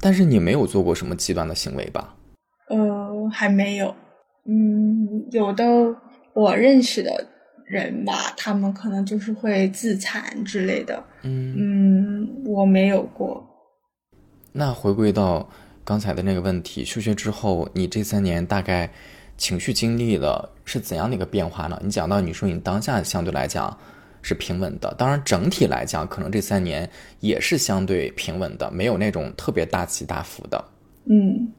[SPEAKER 1] 但是你没有做过什么极端的行为吧？
[SPEAKER 2] 呃，还没有。嗯，有的我认识的人吧，他们可能就是会自残之类的。
[SPEAKER 1] 嗯
[SPEAKER 2] 嗯，我没有过。
[SPEAKER 1] 那回归到刚才的那个问题，休学之后，你这三年大概情绪经历了是怎样的一个变化呢？你讲到你说你当下相对来讲是平稳的，当然整体来讲，可能这三年也是相对平稳的，没有那种特别大起大伏的。
[SPEAKER 2] 嗯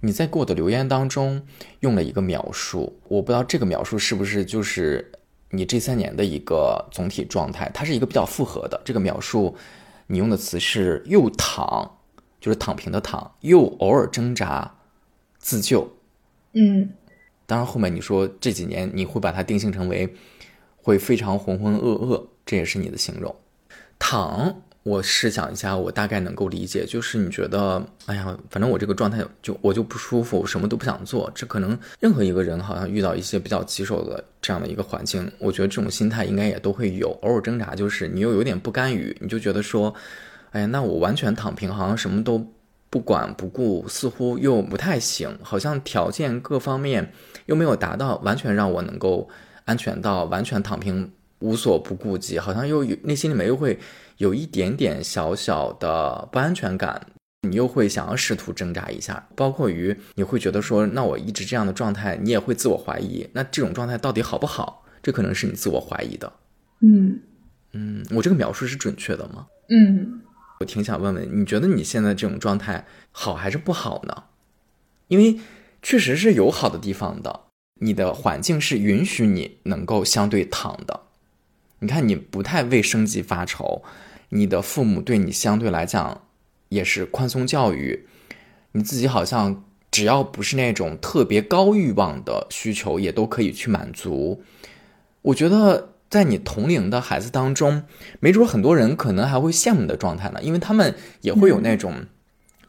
[SPEAKER 1] 你在给我的留言当中用了一个描述，我不知道这个描述是不是就是你这三年的一个总体状态，它是一个比较复合的。这个描述，你用的词是又躺，就是躺平的躺，又偶尔挣扎自救。
[SPEAKER 2] 嗯
[SPEAKER 1] 当然后面你说这几年你会把它定性成为会非常浑浑噩噩，这也是你的形容。躺，我试想一下，我大概能够理解，就是你觉得，哎呀，反正我这个状态就我就不舒服，什么都不想做。这可能任何一个人好像遇到一些比较棘手的这样的一个环境，我觉得这种心态应该也都会有。偶尔挣扎，就是你又有点不甘于，你就觉得说，哎呀，那我完全躺平，好像什么都不管不顾，似乎又不太行，好像条件各方面又没有达到，完全让我能够安全到完全躺平。无所不顾及，好像又有内心里面又会有一点点小小的不安全感，你又会想要试图挣扎一下，包括于你会觉得说，那我一直这样的状态，你也会自我怀疑，那这种状态到底好不好？这可能是你自我怀疑的。
[SPEAKER 2] 嗯
[SPEAKER 1] 嗯，我这个描述是准确的吗？
[SPEAKER 2] 嗯
[SPEAKER 1] 我挺想问问，你觉得你现在这种状态好还是不好呢？因为确实是有好的地方的，你的环境是允许你能够相对躺的。你看，你不太为生计发愁，你的父母对你相对来讲也是宽松教育，你自己好像只要不是那种特别高欲望的需求，也都可以去满足。我觉得在你同龄的孩子当中，没准很多人可能还会羡慕你的状态呢，因为他们也会有那种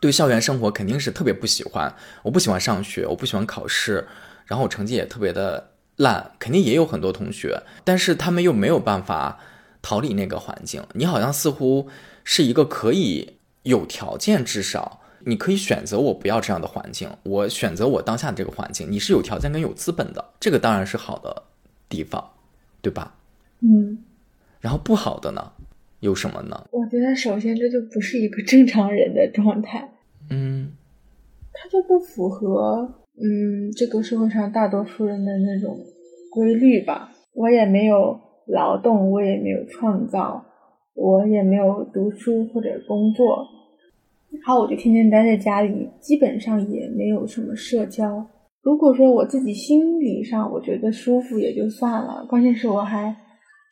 [SPEAKER 1] 对校园生活肯定是特别不喜欢，我不喜欢上学，我不喜欢考试，然后我成绩也特别的烂，肯定也有很多同学，但是他们又没有办法逃离那个环境。你好像似乎是一个可以有条件，至少你可以选择我不要这样的环境，我选择我当下的这个环境。你是有条件跟有资本的，这个当然是好的地方，对吧？
[SPEAKER 2] 嗯，
[SPEAKER 1] 然后不好的呢，有什么呢？
[SPEAKER 2] 我觉得首先这就不是一个正常人的状态，
[SPEAKER 1] 嗯
[SPEAKER 2] 它就不符合嗯这个社会上大多数人的那种规律吧。我也没有劳动，我也没有创造，我也没有读书或者工作，然后我就天天待在家里，基本上也没有什么社交。如果说我自己心理上我觉得舒服也就算了，关键是我还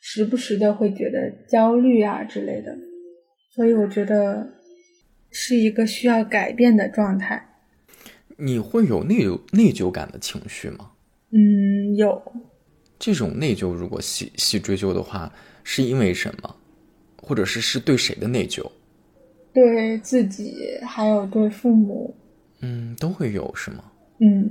[SPEAKER 2] 时不时的会觉得焦虑啊之类的，所以我觉得是一个需要改变的状态。
[SPEAKER 1] 你会有内疚内疚感的情绪吗？
[SPEAKER 2] 嗯，有，
[SPEAKER 1] 这种内疚，如果细细追究的话，是因为什么，或者是是对谁的内疚？
[SPEAKER 2] 对自己还有对父母，
[SPEAKER 1] 嗯，都会有是吗？
[SPEAKER 2] 嗯，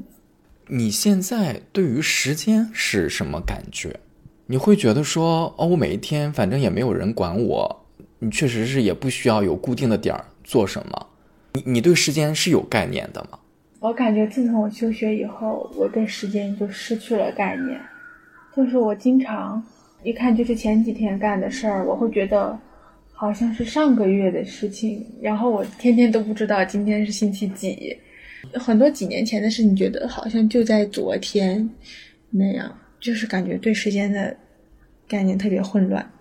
[SPEAKER 1] 你现在对于时间是什么感觉？你会觉得说，哦，我每一天反正也没有人管我，你确实是也不需要有固定的点儿做什么。你你对时间是有概念的吗？
[SPEAKER 2] 我感觉自从我休学以后，我对时间就失去了概念。就是我经常一看就是前几天干的事儿，我会觉得好像是上个月的事情，然后我天天都不知道今天是星期几。很多几年前的事情，觉得好像就在昨天那样，就是感觉对时间的概念特别混乱。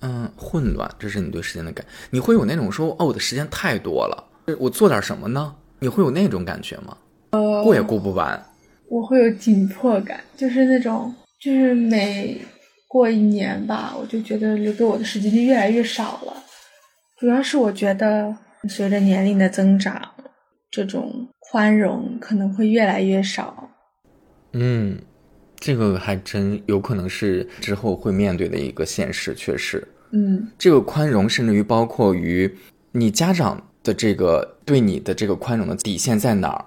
[SPEAKER 1] 嗯，混乱，这是你对时间的感。你会有那种说，哦，我的时间太多了，我做点什么呢？你会有那种感觉吗？
[SPEAKER 2] 呃，
[SPEAKER 1] 过也过不完。
[SPEAKER 2] 我会有紧迫感，就是那种，就是每过一年吧，我就觉得留给我的时间就越来越少了。主要是我觉得随着年龄的增长，这种宽容可能会越来越少。
[SPEAKER 1] 嗯，这个还真有可能是之后会面对的一个现实，确实。
[SPEAKER 2] 嗯
[SPEAKER 1] 这个宽容甚至于包括于你家长的这个对你的这个宽容的底线在哪儿，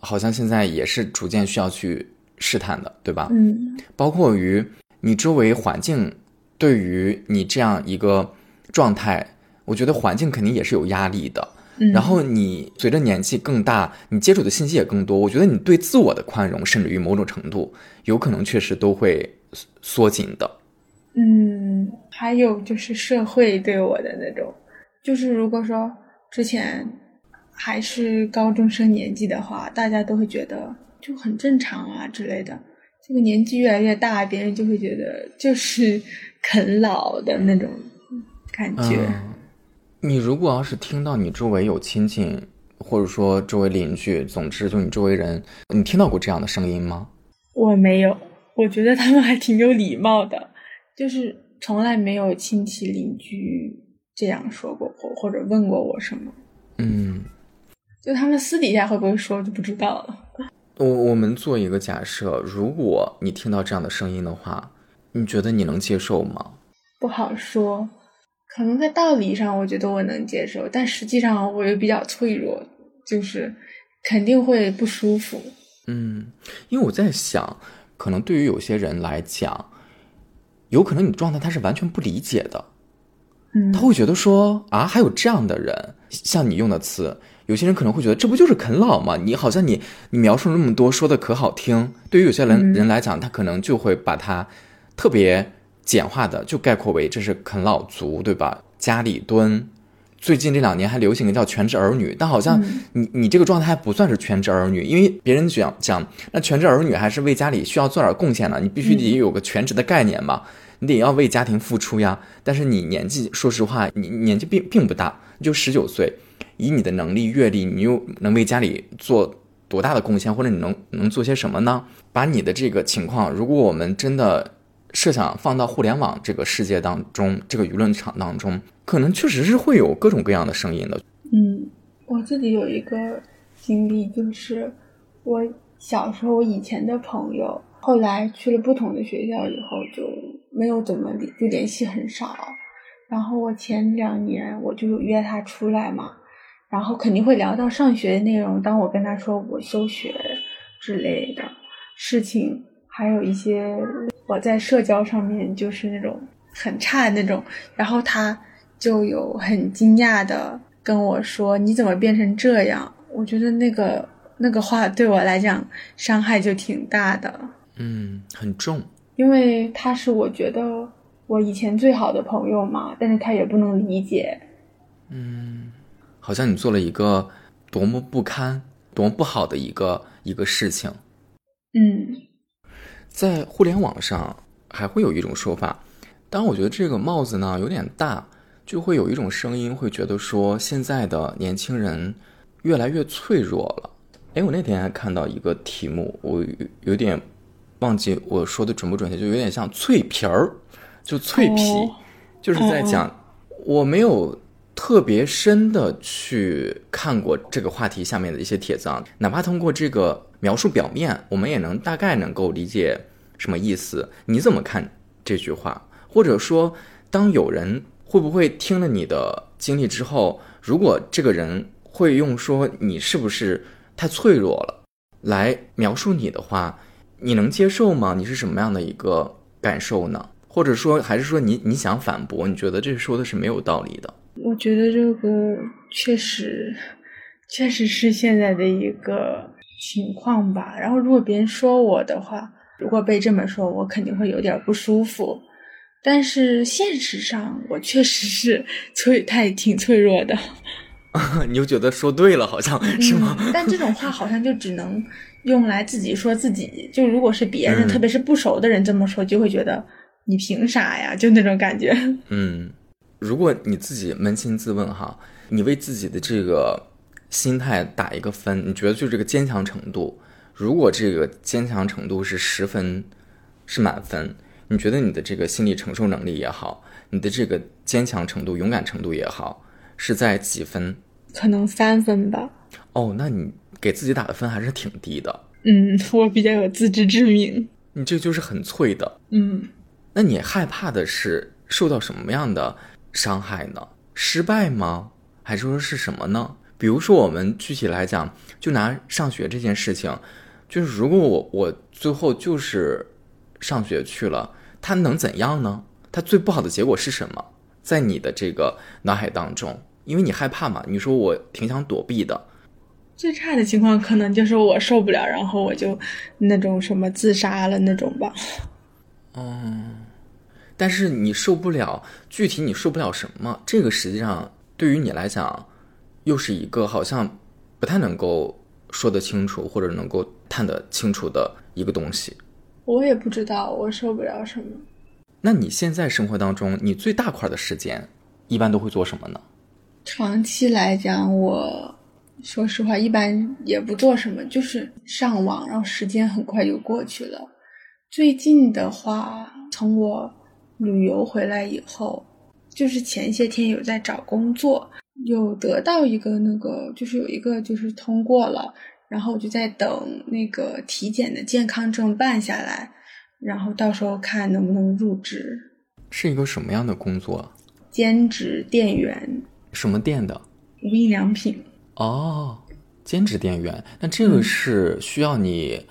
[SPEAKER 1] 好像现在也是逐渐需要去试探的，对吧？
[SPEAKER 2] 嗯
[SPEAKER 1] 包括于你周围环境对于你这样一个状态，我觉得环境肯定也是有压力的。
[SPEAKER 2] 嗯，
[SPEAKER 1] 然后你随着年纪更大，你接触的信息也更多，我觉得你对自我的宽容，甚至于某种程度，有可能确实都会缩缩紧的。
[SPEAKER 2] 嗯，还有就是社会对我的那种，就是如果说之前还是高中生年纪的话，大家都会觉得就很正常啊之类的。这个年纪越来越大，别人就会觉得就是啃老的那种感觉。
[SPEAKER 1] 嗯，你如果要是听到你周围有亲戚，或者说周围邻居，总之就你周围人，你听到过这样的声音吗？
[SPEAKER 2] 我没有，我觉得他们还挺有礼貌的，就是从来没有亲戚邻居这样说过或或者问过我什么。
[SPEAKER 1] 嗯，
[SPEAKER 2] 就他们私底下会不会说就不知道了。
[SPEAKER 1] 我我们做一个假设，如果你听到这样的声音的话，你觉得你能接受吗？
[SPEAKER 2] 不好说，可能在道理上我觉得我能接受，但实际上我又比较脆弱，就是肯定会不舒服。
[SPEAKER 1] 嗯，因为我在想，可能对于有些人来讲，有可能你的状态他是完全不理解的，
[SPEAKER 2] 嗯
[SPEAKER 1] 他会觉得说啊，还有这样的人，像你用的词，有些人可能会觉得这不就是啃老吗？你好像你你描述那么多，说的可好听，对于有些人、
[SPEAKER 2] 嗯
[SPEAKER 1] 人来讲，他可能就会把它特别简化的就概括为这是啃老族，对吧？家里蹲。最近这两年还流行一个叫全职儿女，但好像
[SPEAKER 2] 嗯
[SPEAKER 1] 你你这个状态还不算是全职儿女，因为别人讲讲那全职儿女还是为家里需要做点贡献呢，你必须得有个全职的概念嘛，你得要为家庭付出呀。但是你年纪，说实话，你年纪并并不大，就十九岁，以你的能力阅历，你又能为家里做多大的贡献，或者你能能做些什么呢？把你的这个情况，如果我们真的设想放到互联网这个世界当中，这个舆论场当中，可能确实是会有各种各样的声音的。
[SPEAKER 2] 嗯，我自己有一个经历，就是我小时候我以前的朋友，后来去了不同的学校以后，就没有怎么联就联系很少。然后我前两年我就约他出来嘛，然后肯定会聊到上学的内容。当我跟他说我休学之类的事情，还有一些我在社交上面就是那种很差的那种，然后他就有很惊讶的跟我说：“你怎么变成这样？”我觉得那个那个话对我来讲伤害就挺大的。
[SPEAKER 1] 嗯，很重。
[SPEAKER 2] 因为他是我觉得我以前最好的朋友嘛，但是他也不能理解。
[SPEAKER 1] 嗯，好像你做了一个多么不堪、多么不好的一个一个事情。
[SPEAKER 2] 嗯，
[SPEAKER 1] 在互联网上还会有一种说法，当然我觉得这个帽子呢有点大，就会有一种声音会觉得说现在的年轻人越来越脆弱了。哎，我那天还看到一个题目，我有点忘记我说的准不准确，就有点像脆皮儿，就脆皮，
[SPEAKER 2] 哦
[SPEAKER 1] 就是在讲我没有特别深的去看过这个话题下面的一些帖子啊，哪怕通过这个描述表面，我们也能大概能够理解什么意思。你怎么看这句话？或者说，当有人会不会听了你的经历之后，如果这个人会用说你是不是太脆弱了来描述你的话，你能接受吗？你是什么样的一个感受呢？或者说，还是说你你想反驳？你觉得这说的是没有道理的？
[SPEAKER 2] 我觉得这个确实确实是现在的一个情况吧。然后，如果别人说我的话，如果被这么说，我肯定会有点不舒服。但是现实上，我确实是 <laughs> 脆，太挺脆弱的。<laughs>
[SPEAKER 1] 你又觉得说对了，好像是吗？
[SPEAKER 2] 嗯？但这种话好像就只能用来自己说自己。就如果是别人，
[SPEAKER 1] 嗯
[SPEAKER 2] 特别是不熟的人这么说，就会觉得你凭啥呀？就那种感觉。<laughs>
[SPEAKER 1] 嗯，如果你自己扪心自问哈，你为自己的这个心态打一个分，你觉得就这个坚强程度，如果这个坚强程度是十分，是满分，你觉得你的这个心理承受能力也好，你的这个坚强程度、勇敢程度也好，是在几分？
[SPEAKER 2] 可能三分吧。
[SPEAKER 1] 哦，那你给自己打的分还是挺低的，
[SPEAKER 2] 嗯，我比较有自知之明。
[SPEAKER 1] 你这就是很脆的。
[SPEAKER 2] 嗯，
[SPEAKER 1] 那你害怕的是受到什么样的伤害呢？失败吗？还是说是什么呢？比如说，我们具体来讲，就拿上学这件事情，就是如果我我最后就是上学去了，它能怎样呢？它最不好的结果是什么？在你的这个脑海当中，因为你害怕嘛，你说我挺想躲避的，
[SPEAKER 2] 最差的情况可能就是我受不了，然后我就那种什么自杀了那种吧。
[SPEAKER 1] 但是你受不了，具体你受不了什么？这个实际上对于你来讲，又是一个好像不太能够说得清楚，或者能够探得清楚的一个东西。
[SPEAKER 2] 我也不知道我受不了什么。
[SPEAKER 1] 那你现在生活当中，你最大块的时间一般都会做什么呢？
[SPEAKER 2] 长期来讲，我说实话一般也不做什么，就是上网，然后时间很快就过去了。最近的话，从我旅游回来以后，就是前些天有在找工作，有得到一个那个，就是有一个就是通过了，然后我就在等那个体检的健康证办下来，然后到时候看能不能入职，
[SPEAKER 1] 是一个什么样的工作？
[SPEAKER 2] 兼职店员，
[SPEAKER 1] 什么店的？
[SPEAKER 2] 无印良品。
[SPEAKER 1] 哦，兼职店员。那这个是需要你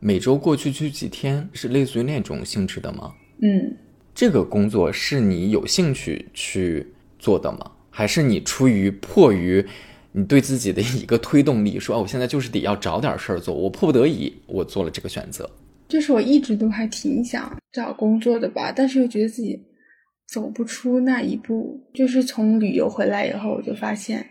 [SPEAKER 1] 每周过去去几天，是类似于那种性质的吗？
[SPEAKER 2] 嗯，
[SPEAKER 1] 这个工作是你有兴趣去做的吗？还是你出于迫于你对自己的一个推动力，说哦，我现在就是得要找点事儿做，我迫不得已，我做了这个选择。
[SPEAKER 2] 就是我一直都还挺想找工作的吧，但是又觉得自己走不出那一步。就是从旅游回来以后，我就发现，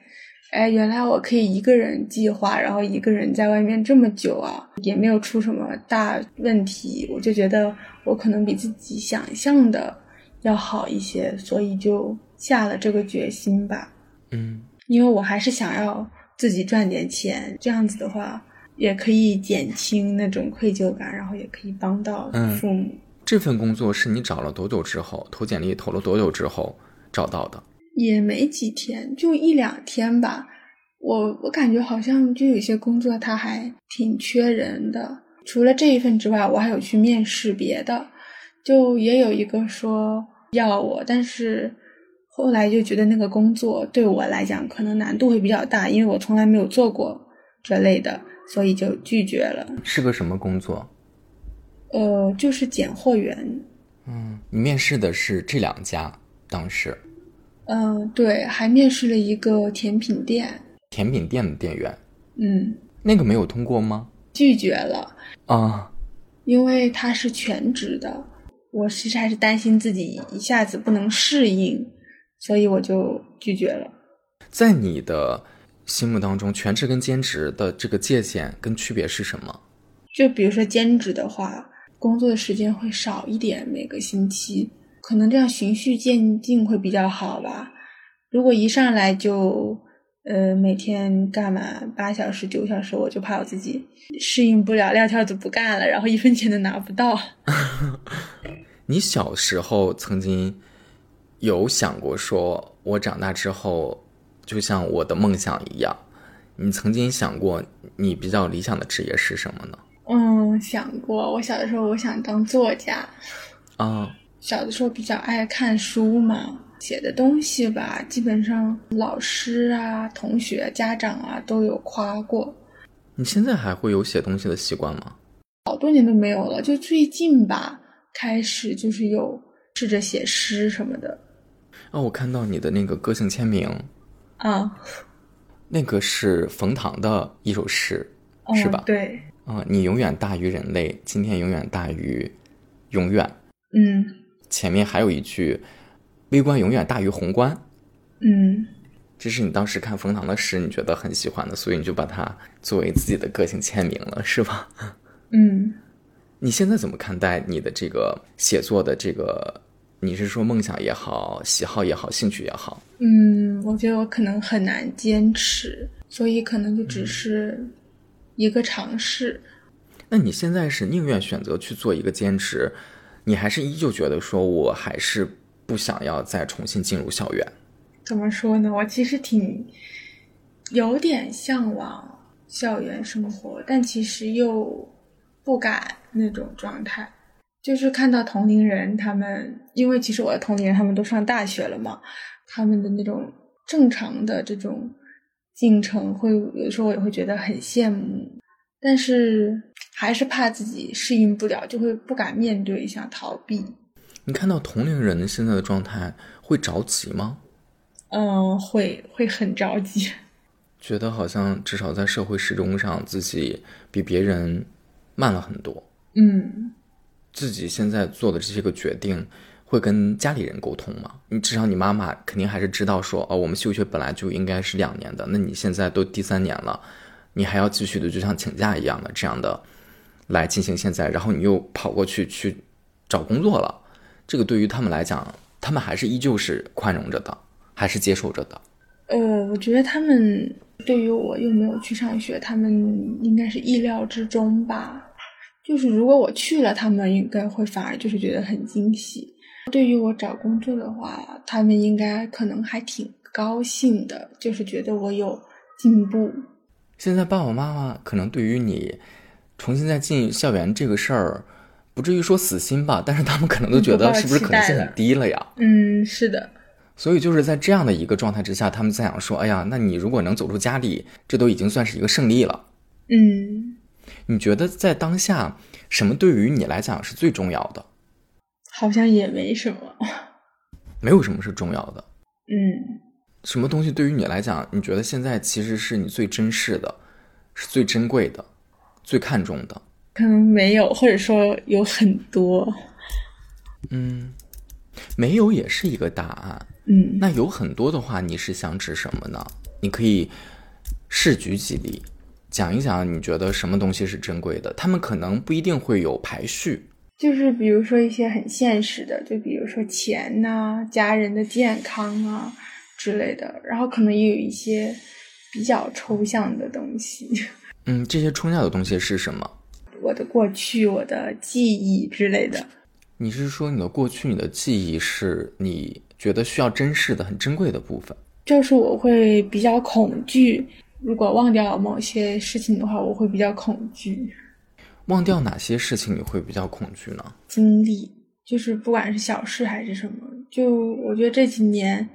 [SPEAKER 2] 哎，原来我可以一个人计划，然后一个人在外面这么久啊，也没有出什么大问题。我就觉得我可能比自己想象的要好一些，所以就下了这个决心吧。
[SPEAKER 1] 嗯，
[SPEAKER 2] 因为我还是想要自己赚点钱，这样子的话也可以减轻那种愧疚感，然后也可以帮到
[SPEAKER 1] 嗯
[SPEAKER 2] 父母。
[SPEAKER 1] 这份工作是你找了多久之后，投简历投了多久之后找到的？
[SPEAKER 2] 也没几天，就一两天吧。我我感觉好像就有些工作它还挺缺人的。除了这一份之外，我还有去面试别的，就也有一个说要我，但是后来就觉得那个工作对我来讲可能难度会比较大，因为我从来没有做过这类的，所以就拒绝了。
[SPEAKER 1] 是个什么工作？
[SPEAKER 2] 呃，就是拣货员。
[SPEAKER 1] 嗯，你面试的是这两家，当时
[SPEAKER 2] 嗯、对，还面试了一个甜品店，
[SPEAKER 1] 甜品店的店员，
[SPEAKER 2] 嗯，
[SPEAKER 1] 那个没有通过吗？
[SPEAKER 2] 拒绝了，
[SPEAKER 1] 啊，
[SPEAKER 2] 因为他是全职的。我其实还是担心自己一下子不能适应，所以我就拒绝了。
[SPEAKER 1] 在你的心目当中，全职跟兼职的这个界限跟区别是什么？
[SPEAKER 2] 就比如说兼职的话，工作的时间会少一点，每个星期可能这样循序渐进会比较好吧。如果一上来就呃每天干满八小时九小时，我就怕我自己适应不了，撂挑子不干了，然后一分钱都拿不到。<laughs>
[SPEAKER 1] 你小时候曾经有想过说，我长大之后就像我的梦想一样？你曾经想过你比较理想的职业是什么呢？
[SPEAKER 2] 嗯，想过。我小的时候我想当作家，
[SPEAKER 1] 啊，
[SPEAKER 2] 小的时候比较爱看书嘛，写的东西吧，基本上老师啊、同学、家长啊都有夸过。
[SPEAKER 1] 你现在还会有写东西的习惯吗？
[SPEAKER 2] 好多年都没有了，就最近吧，开始就是有试着写诗什么的
[SPEAKER 1] 哦，我看到你的那个个性签名，
[SPEAKER 2] 啊，
[SPEAKER 1] 那个是冯唐的一首诗，
[SPEAKER 2] 哦
[SPEAKER 1] 是吧？
[SPEAKER 2] 对，
[SPEAKER 1] 啊、你永远大于人类，今天永远大于永远。
[SPEAKER 2] 嗯
[SPEAKER 1] 前面还有一句，微观永远大于宏观。
[SPEAKER 2] 嗯，
[SPEAKER 1] 这是你当时看冯唐的诗，你觉得很喜欢的，所以你就把它作为自己的个性签名了，是吧？
[SPEAKER 2] 嗯，
[SPEAKER 1] 你现在怎么看待你的这个写作的这个？你是说梦想也好，喜好也好，兴趣也好？
[SPEAKER 2] 嗯，我觉得我可能很难坚持，所以可能就只是一个尝试。
[SPEAKER 1] 那你现在是宁愿选择去做一个兼职，你还是依旧觉得说我还是不想要再重新进入校园？
[SPEAKER 2] 怎么说呢？我其实挺有点向往校园生活，但其实又不敢那种状态。就是看到同龄人他们，因为其实我的同龄人他们都上大学了嘛，他们的那种正常的这种进程会，有时候我也会觉得很羡慕，但是还是怕自己适应不了，就会不敢面对，想逃避。
[SPEAKER 1] 你看到同龄人现在的状态会着急吗？
[SPEAKER 2] 嗯，会会很着急。<laughs>
[SPEAKER 1] 觉得好像至少在社会时钟上自己比别人慢了很多。
[SPEAKER 2] 嗯。
[SPEAKER 1] 自己现在做的这些个决定，会跟家里人沟通吗？你至少你妈妈肯定还是知道说，哦，我们休学本来就应该是两年的，那你现在都第三年了，你还要继续的就像请假一样的这样的来进行现在，然后你又跑过去去找工作了，这个对于他们来讲，他们还是依旧是宽容着的，还是接受着的。
[SPEAKER 2] 呃，我觉得他们对于我又没有去上学，他们应该是意料之中吧。就是如果我去了，他们应该会反而就是觉得很惊喜。对于我找工作的话，他们应该可能还挺高兴的，就是觉得我有进步。
[SPEAKER 1] 现在爸爸妈妈可能对于你重新再进校园这个事儿，不至于说死心吧，但是他们可能都觉得是不是可能性很低了呀？
[SPEAKER 2] 嗯，是的。
[SPEAKER 1] 所以就是在这样的一个状态之下，他们在想说：“哎呀，那你如果能走出家里，这都已经算是一个胜利了。”
[SPEAKER 2] 嗯，
[SPEAKER 1] 你觉得在当下，什么对于你来讲是最重要的？
[SPEAKER 2] 好像也没什么。
[SPEAKER 1] 没有什么是重要的。
[SPEAKER 2] 嗯，
[SPEAKER 1] 什么东西对于你来讲，你觉得现在其实是你最珍视的，是最珍贵的，最看重的？
[SPEAKER 2] 可能没有，或者说有很多。
[SPEAKER 1] 嗯，没有也是一个答案。
[SPEAKER 2] 嗯，
[SPEAKER 1] 那有很多的话，你是想指什么呢？你可以试举几例，讲一讲你觉得什么东西是珍贵的。他们可能不一定会有排序，
[SPEAKER 2] 就是比如说一些很现实的，就比如说钱呐、家人的健康啊之类的，然后可能也有一些比较抽象的东西，<laughs>
[SPEAKER 1] 嗯，这些抽象的东西是什么？
[SPEAKER 2] 我的过去、我的记忆之类的。
[SPEAKER 1] 你是说你的过去、你的记忆是你觉得需要珍视的、很珍贵的部分？
[SPEAKER 2] 就是我会比较恐惧，如果忘掉某些事情的话，我会比较恐惧。
[SPEAKER 1] 忘掉哪些事情你会比较恐惧呢？
[SPEAKER 2] 经历就是不管是小事还是什么，就我觉得这几年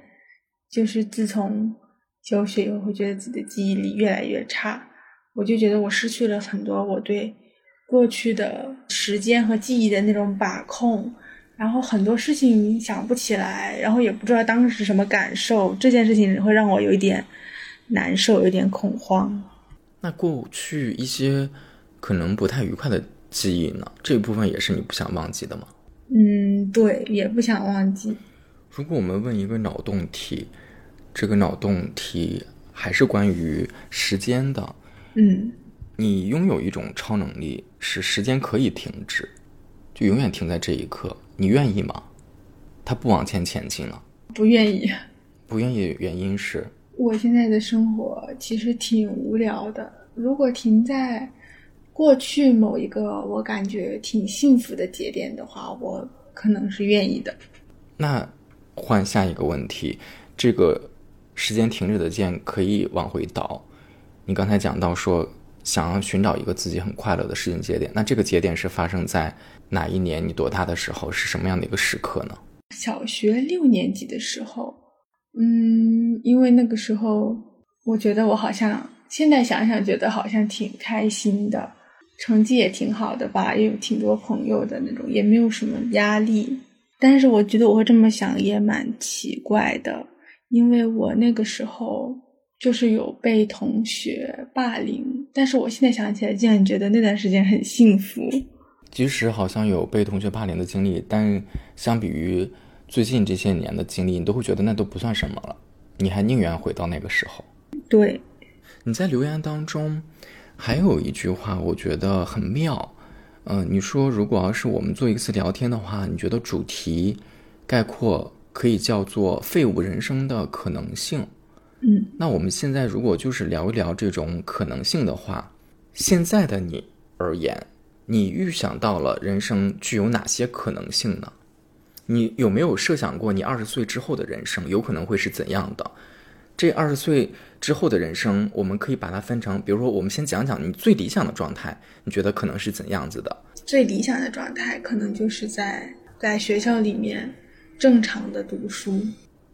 [SPEAKER 2] 就是自从休学以后，会觉得自己的记忆力越来越差，我就觉得我失去了很多我对过去的时间和记忆的那种把控，然后很多事情想不起来，然后也不知道当时什么感受，这件事情会让我有一点难受，有点恐慌。
[SPEAKER 1] 那过去一些可能不太愉快的记忆呢？这一部分也是你不想忘记的吗？
[SPEAKER 2] 嗯，对，也不想忘记。
[SPEAKER 1] 如果我们问一个脑洞题，这个脑洞题还是关于时间的。
[SPEAKER 2] 嗯，
[SPEAKER 1] 你拥有一种超能力，是时间可以停止，就永远停在这一刻，你愿意吗？它不往前前进了，
[SPEAKER 2] 不愿意。
[SPEAKER 1] 不愿意原因是？
[SPEAKER 2] 我现在的生活其实挺无聊的。如果停在过去某一个我感觉挺幸福的节点的话，我可能是愿意的。
[SPEAKER 1] 那换下一个问题，这个时间停止的键可以往回倒。你刚才讲到说想要寻找一个自己很快乐的时间节点，那这个节点是发生在哪一年？你多大的时候？是什么样的一个时刻呢？
[SPEAKER 2] 小学六年级的时候。嗯，因为那个时候，我觉得我好像现在想想，觉得好像挺开心的，成绩也挺好的吧，也有挺多朋友的那种，也没有什么压力。但是我觉得我会这么想也蛮奇怪的，因为我那个时候就是有被同学霸凌，但是我现在想起来，竟然觉得那段时间很幸福。
[SPEAKER 1] 即使好像有被同学霸凌的经历，但相比于。最近这些年的经历，你都会觉得那都不算什么了，你还宁愿回到那个时候。
[SPEAKER 2] 对，
[SPEAKER 1] 你在留言当中还有一句话，我觉得很妙。嗯，你说如果要是我们做一次聊天的话，你觉得主题概括可以叫做“废物人生的可能性”。
[SPEAKER 2] 嗯，
[SPEAKER 1] 那我们现在如果就是聊一聊这种可能性的话，现在的你而言，你预想到了人生具有哪些可能性呢？你有没有设想过，你二十岁之后的人生有可能会是怎样的？这二十岁之后的人生，我们可以把它分成，比如说，我们先讲讲你最理想的状态，你觉得可能是怎样子的？
[SPEAKER 2] 最理想的状态，可能就是在在学校里面正常的读书。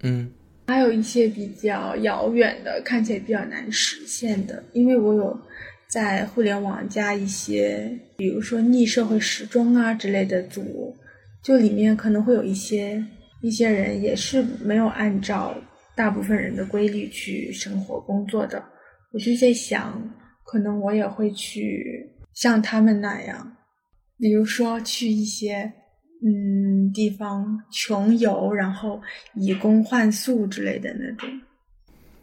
[SPEAKER 1] 嗯，
[SPEAKER 2] 还有一些比较遥远的，看起来比较难实现的，因为我有在互联网加一些，比如说逆社会时钟啊之类的组。就里面可能会有一些一些人也是没有按照大部分人的规律去生活工作的，我就在想，可能我也会去像他们那样，比如说去一些嗯地方穷游，然后以工换宿之类的那种。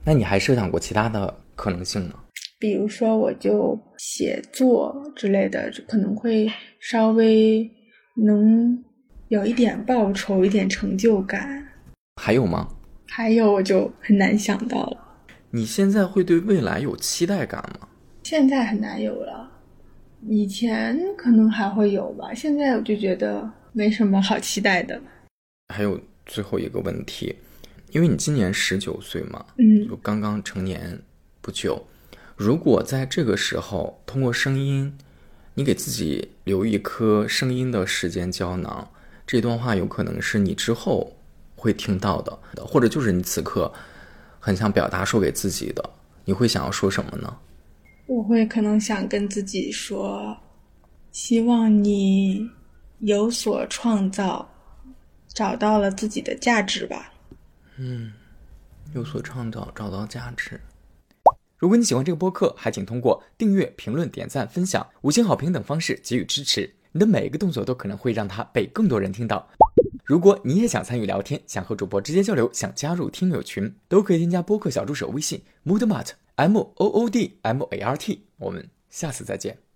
[SPEAKER 1] 那你还设想过其他的可能性呢？
[SPEAKER 2] 比如说，我就写作之类的，可能会稍微能。有一点报酬，一点成就感，
[SPEAKER 1] 还有吗？
[SPEAKER 2] 还有，我就很难想到了。
[SPEAKER 1] 你现在会对未来有期待感吗？
[SPEAKER 2] 现在很难有了，以前可能还会有吧。现在我就觉得没什么好期待的。
[SPEAKER 1] 还有最后一个问题，因为你今年十九岁嘛，
[SPEAKER 2] 嗯，
[SPEAKER 1] 就刚刚成年不久。如果在这个时候通过声音，你给自己留一颗声音的时间胶囊。这段话有可能是你之后会听到的，或者就是你此刻很想表达说给自己的，你会想要说什么呢？
[SPEAKER 2] 我会可能想跟自己说，希望你有所创造，找到了自己的价值吧。
[SPEAKER 1] 嗯，有所创造，找到价值。如果你喜欢这个播客，还请通过订阅、评论、点赞、分享、五星好评等方式给予支持。你的每一个动作都可能会让它被更多人听到。如果你也想参与聊天，想和主播直接交流，想加入听友群，都可以添加播客小助手微信 moodmart m o o d m a r t。我们下次再见。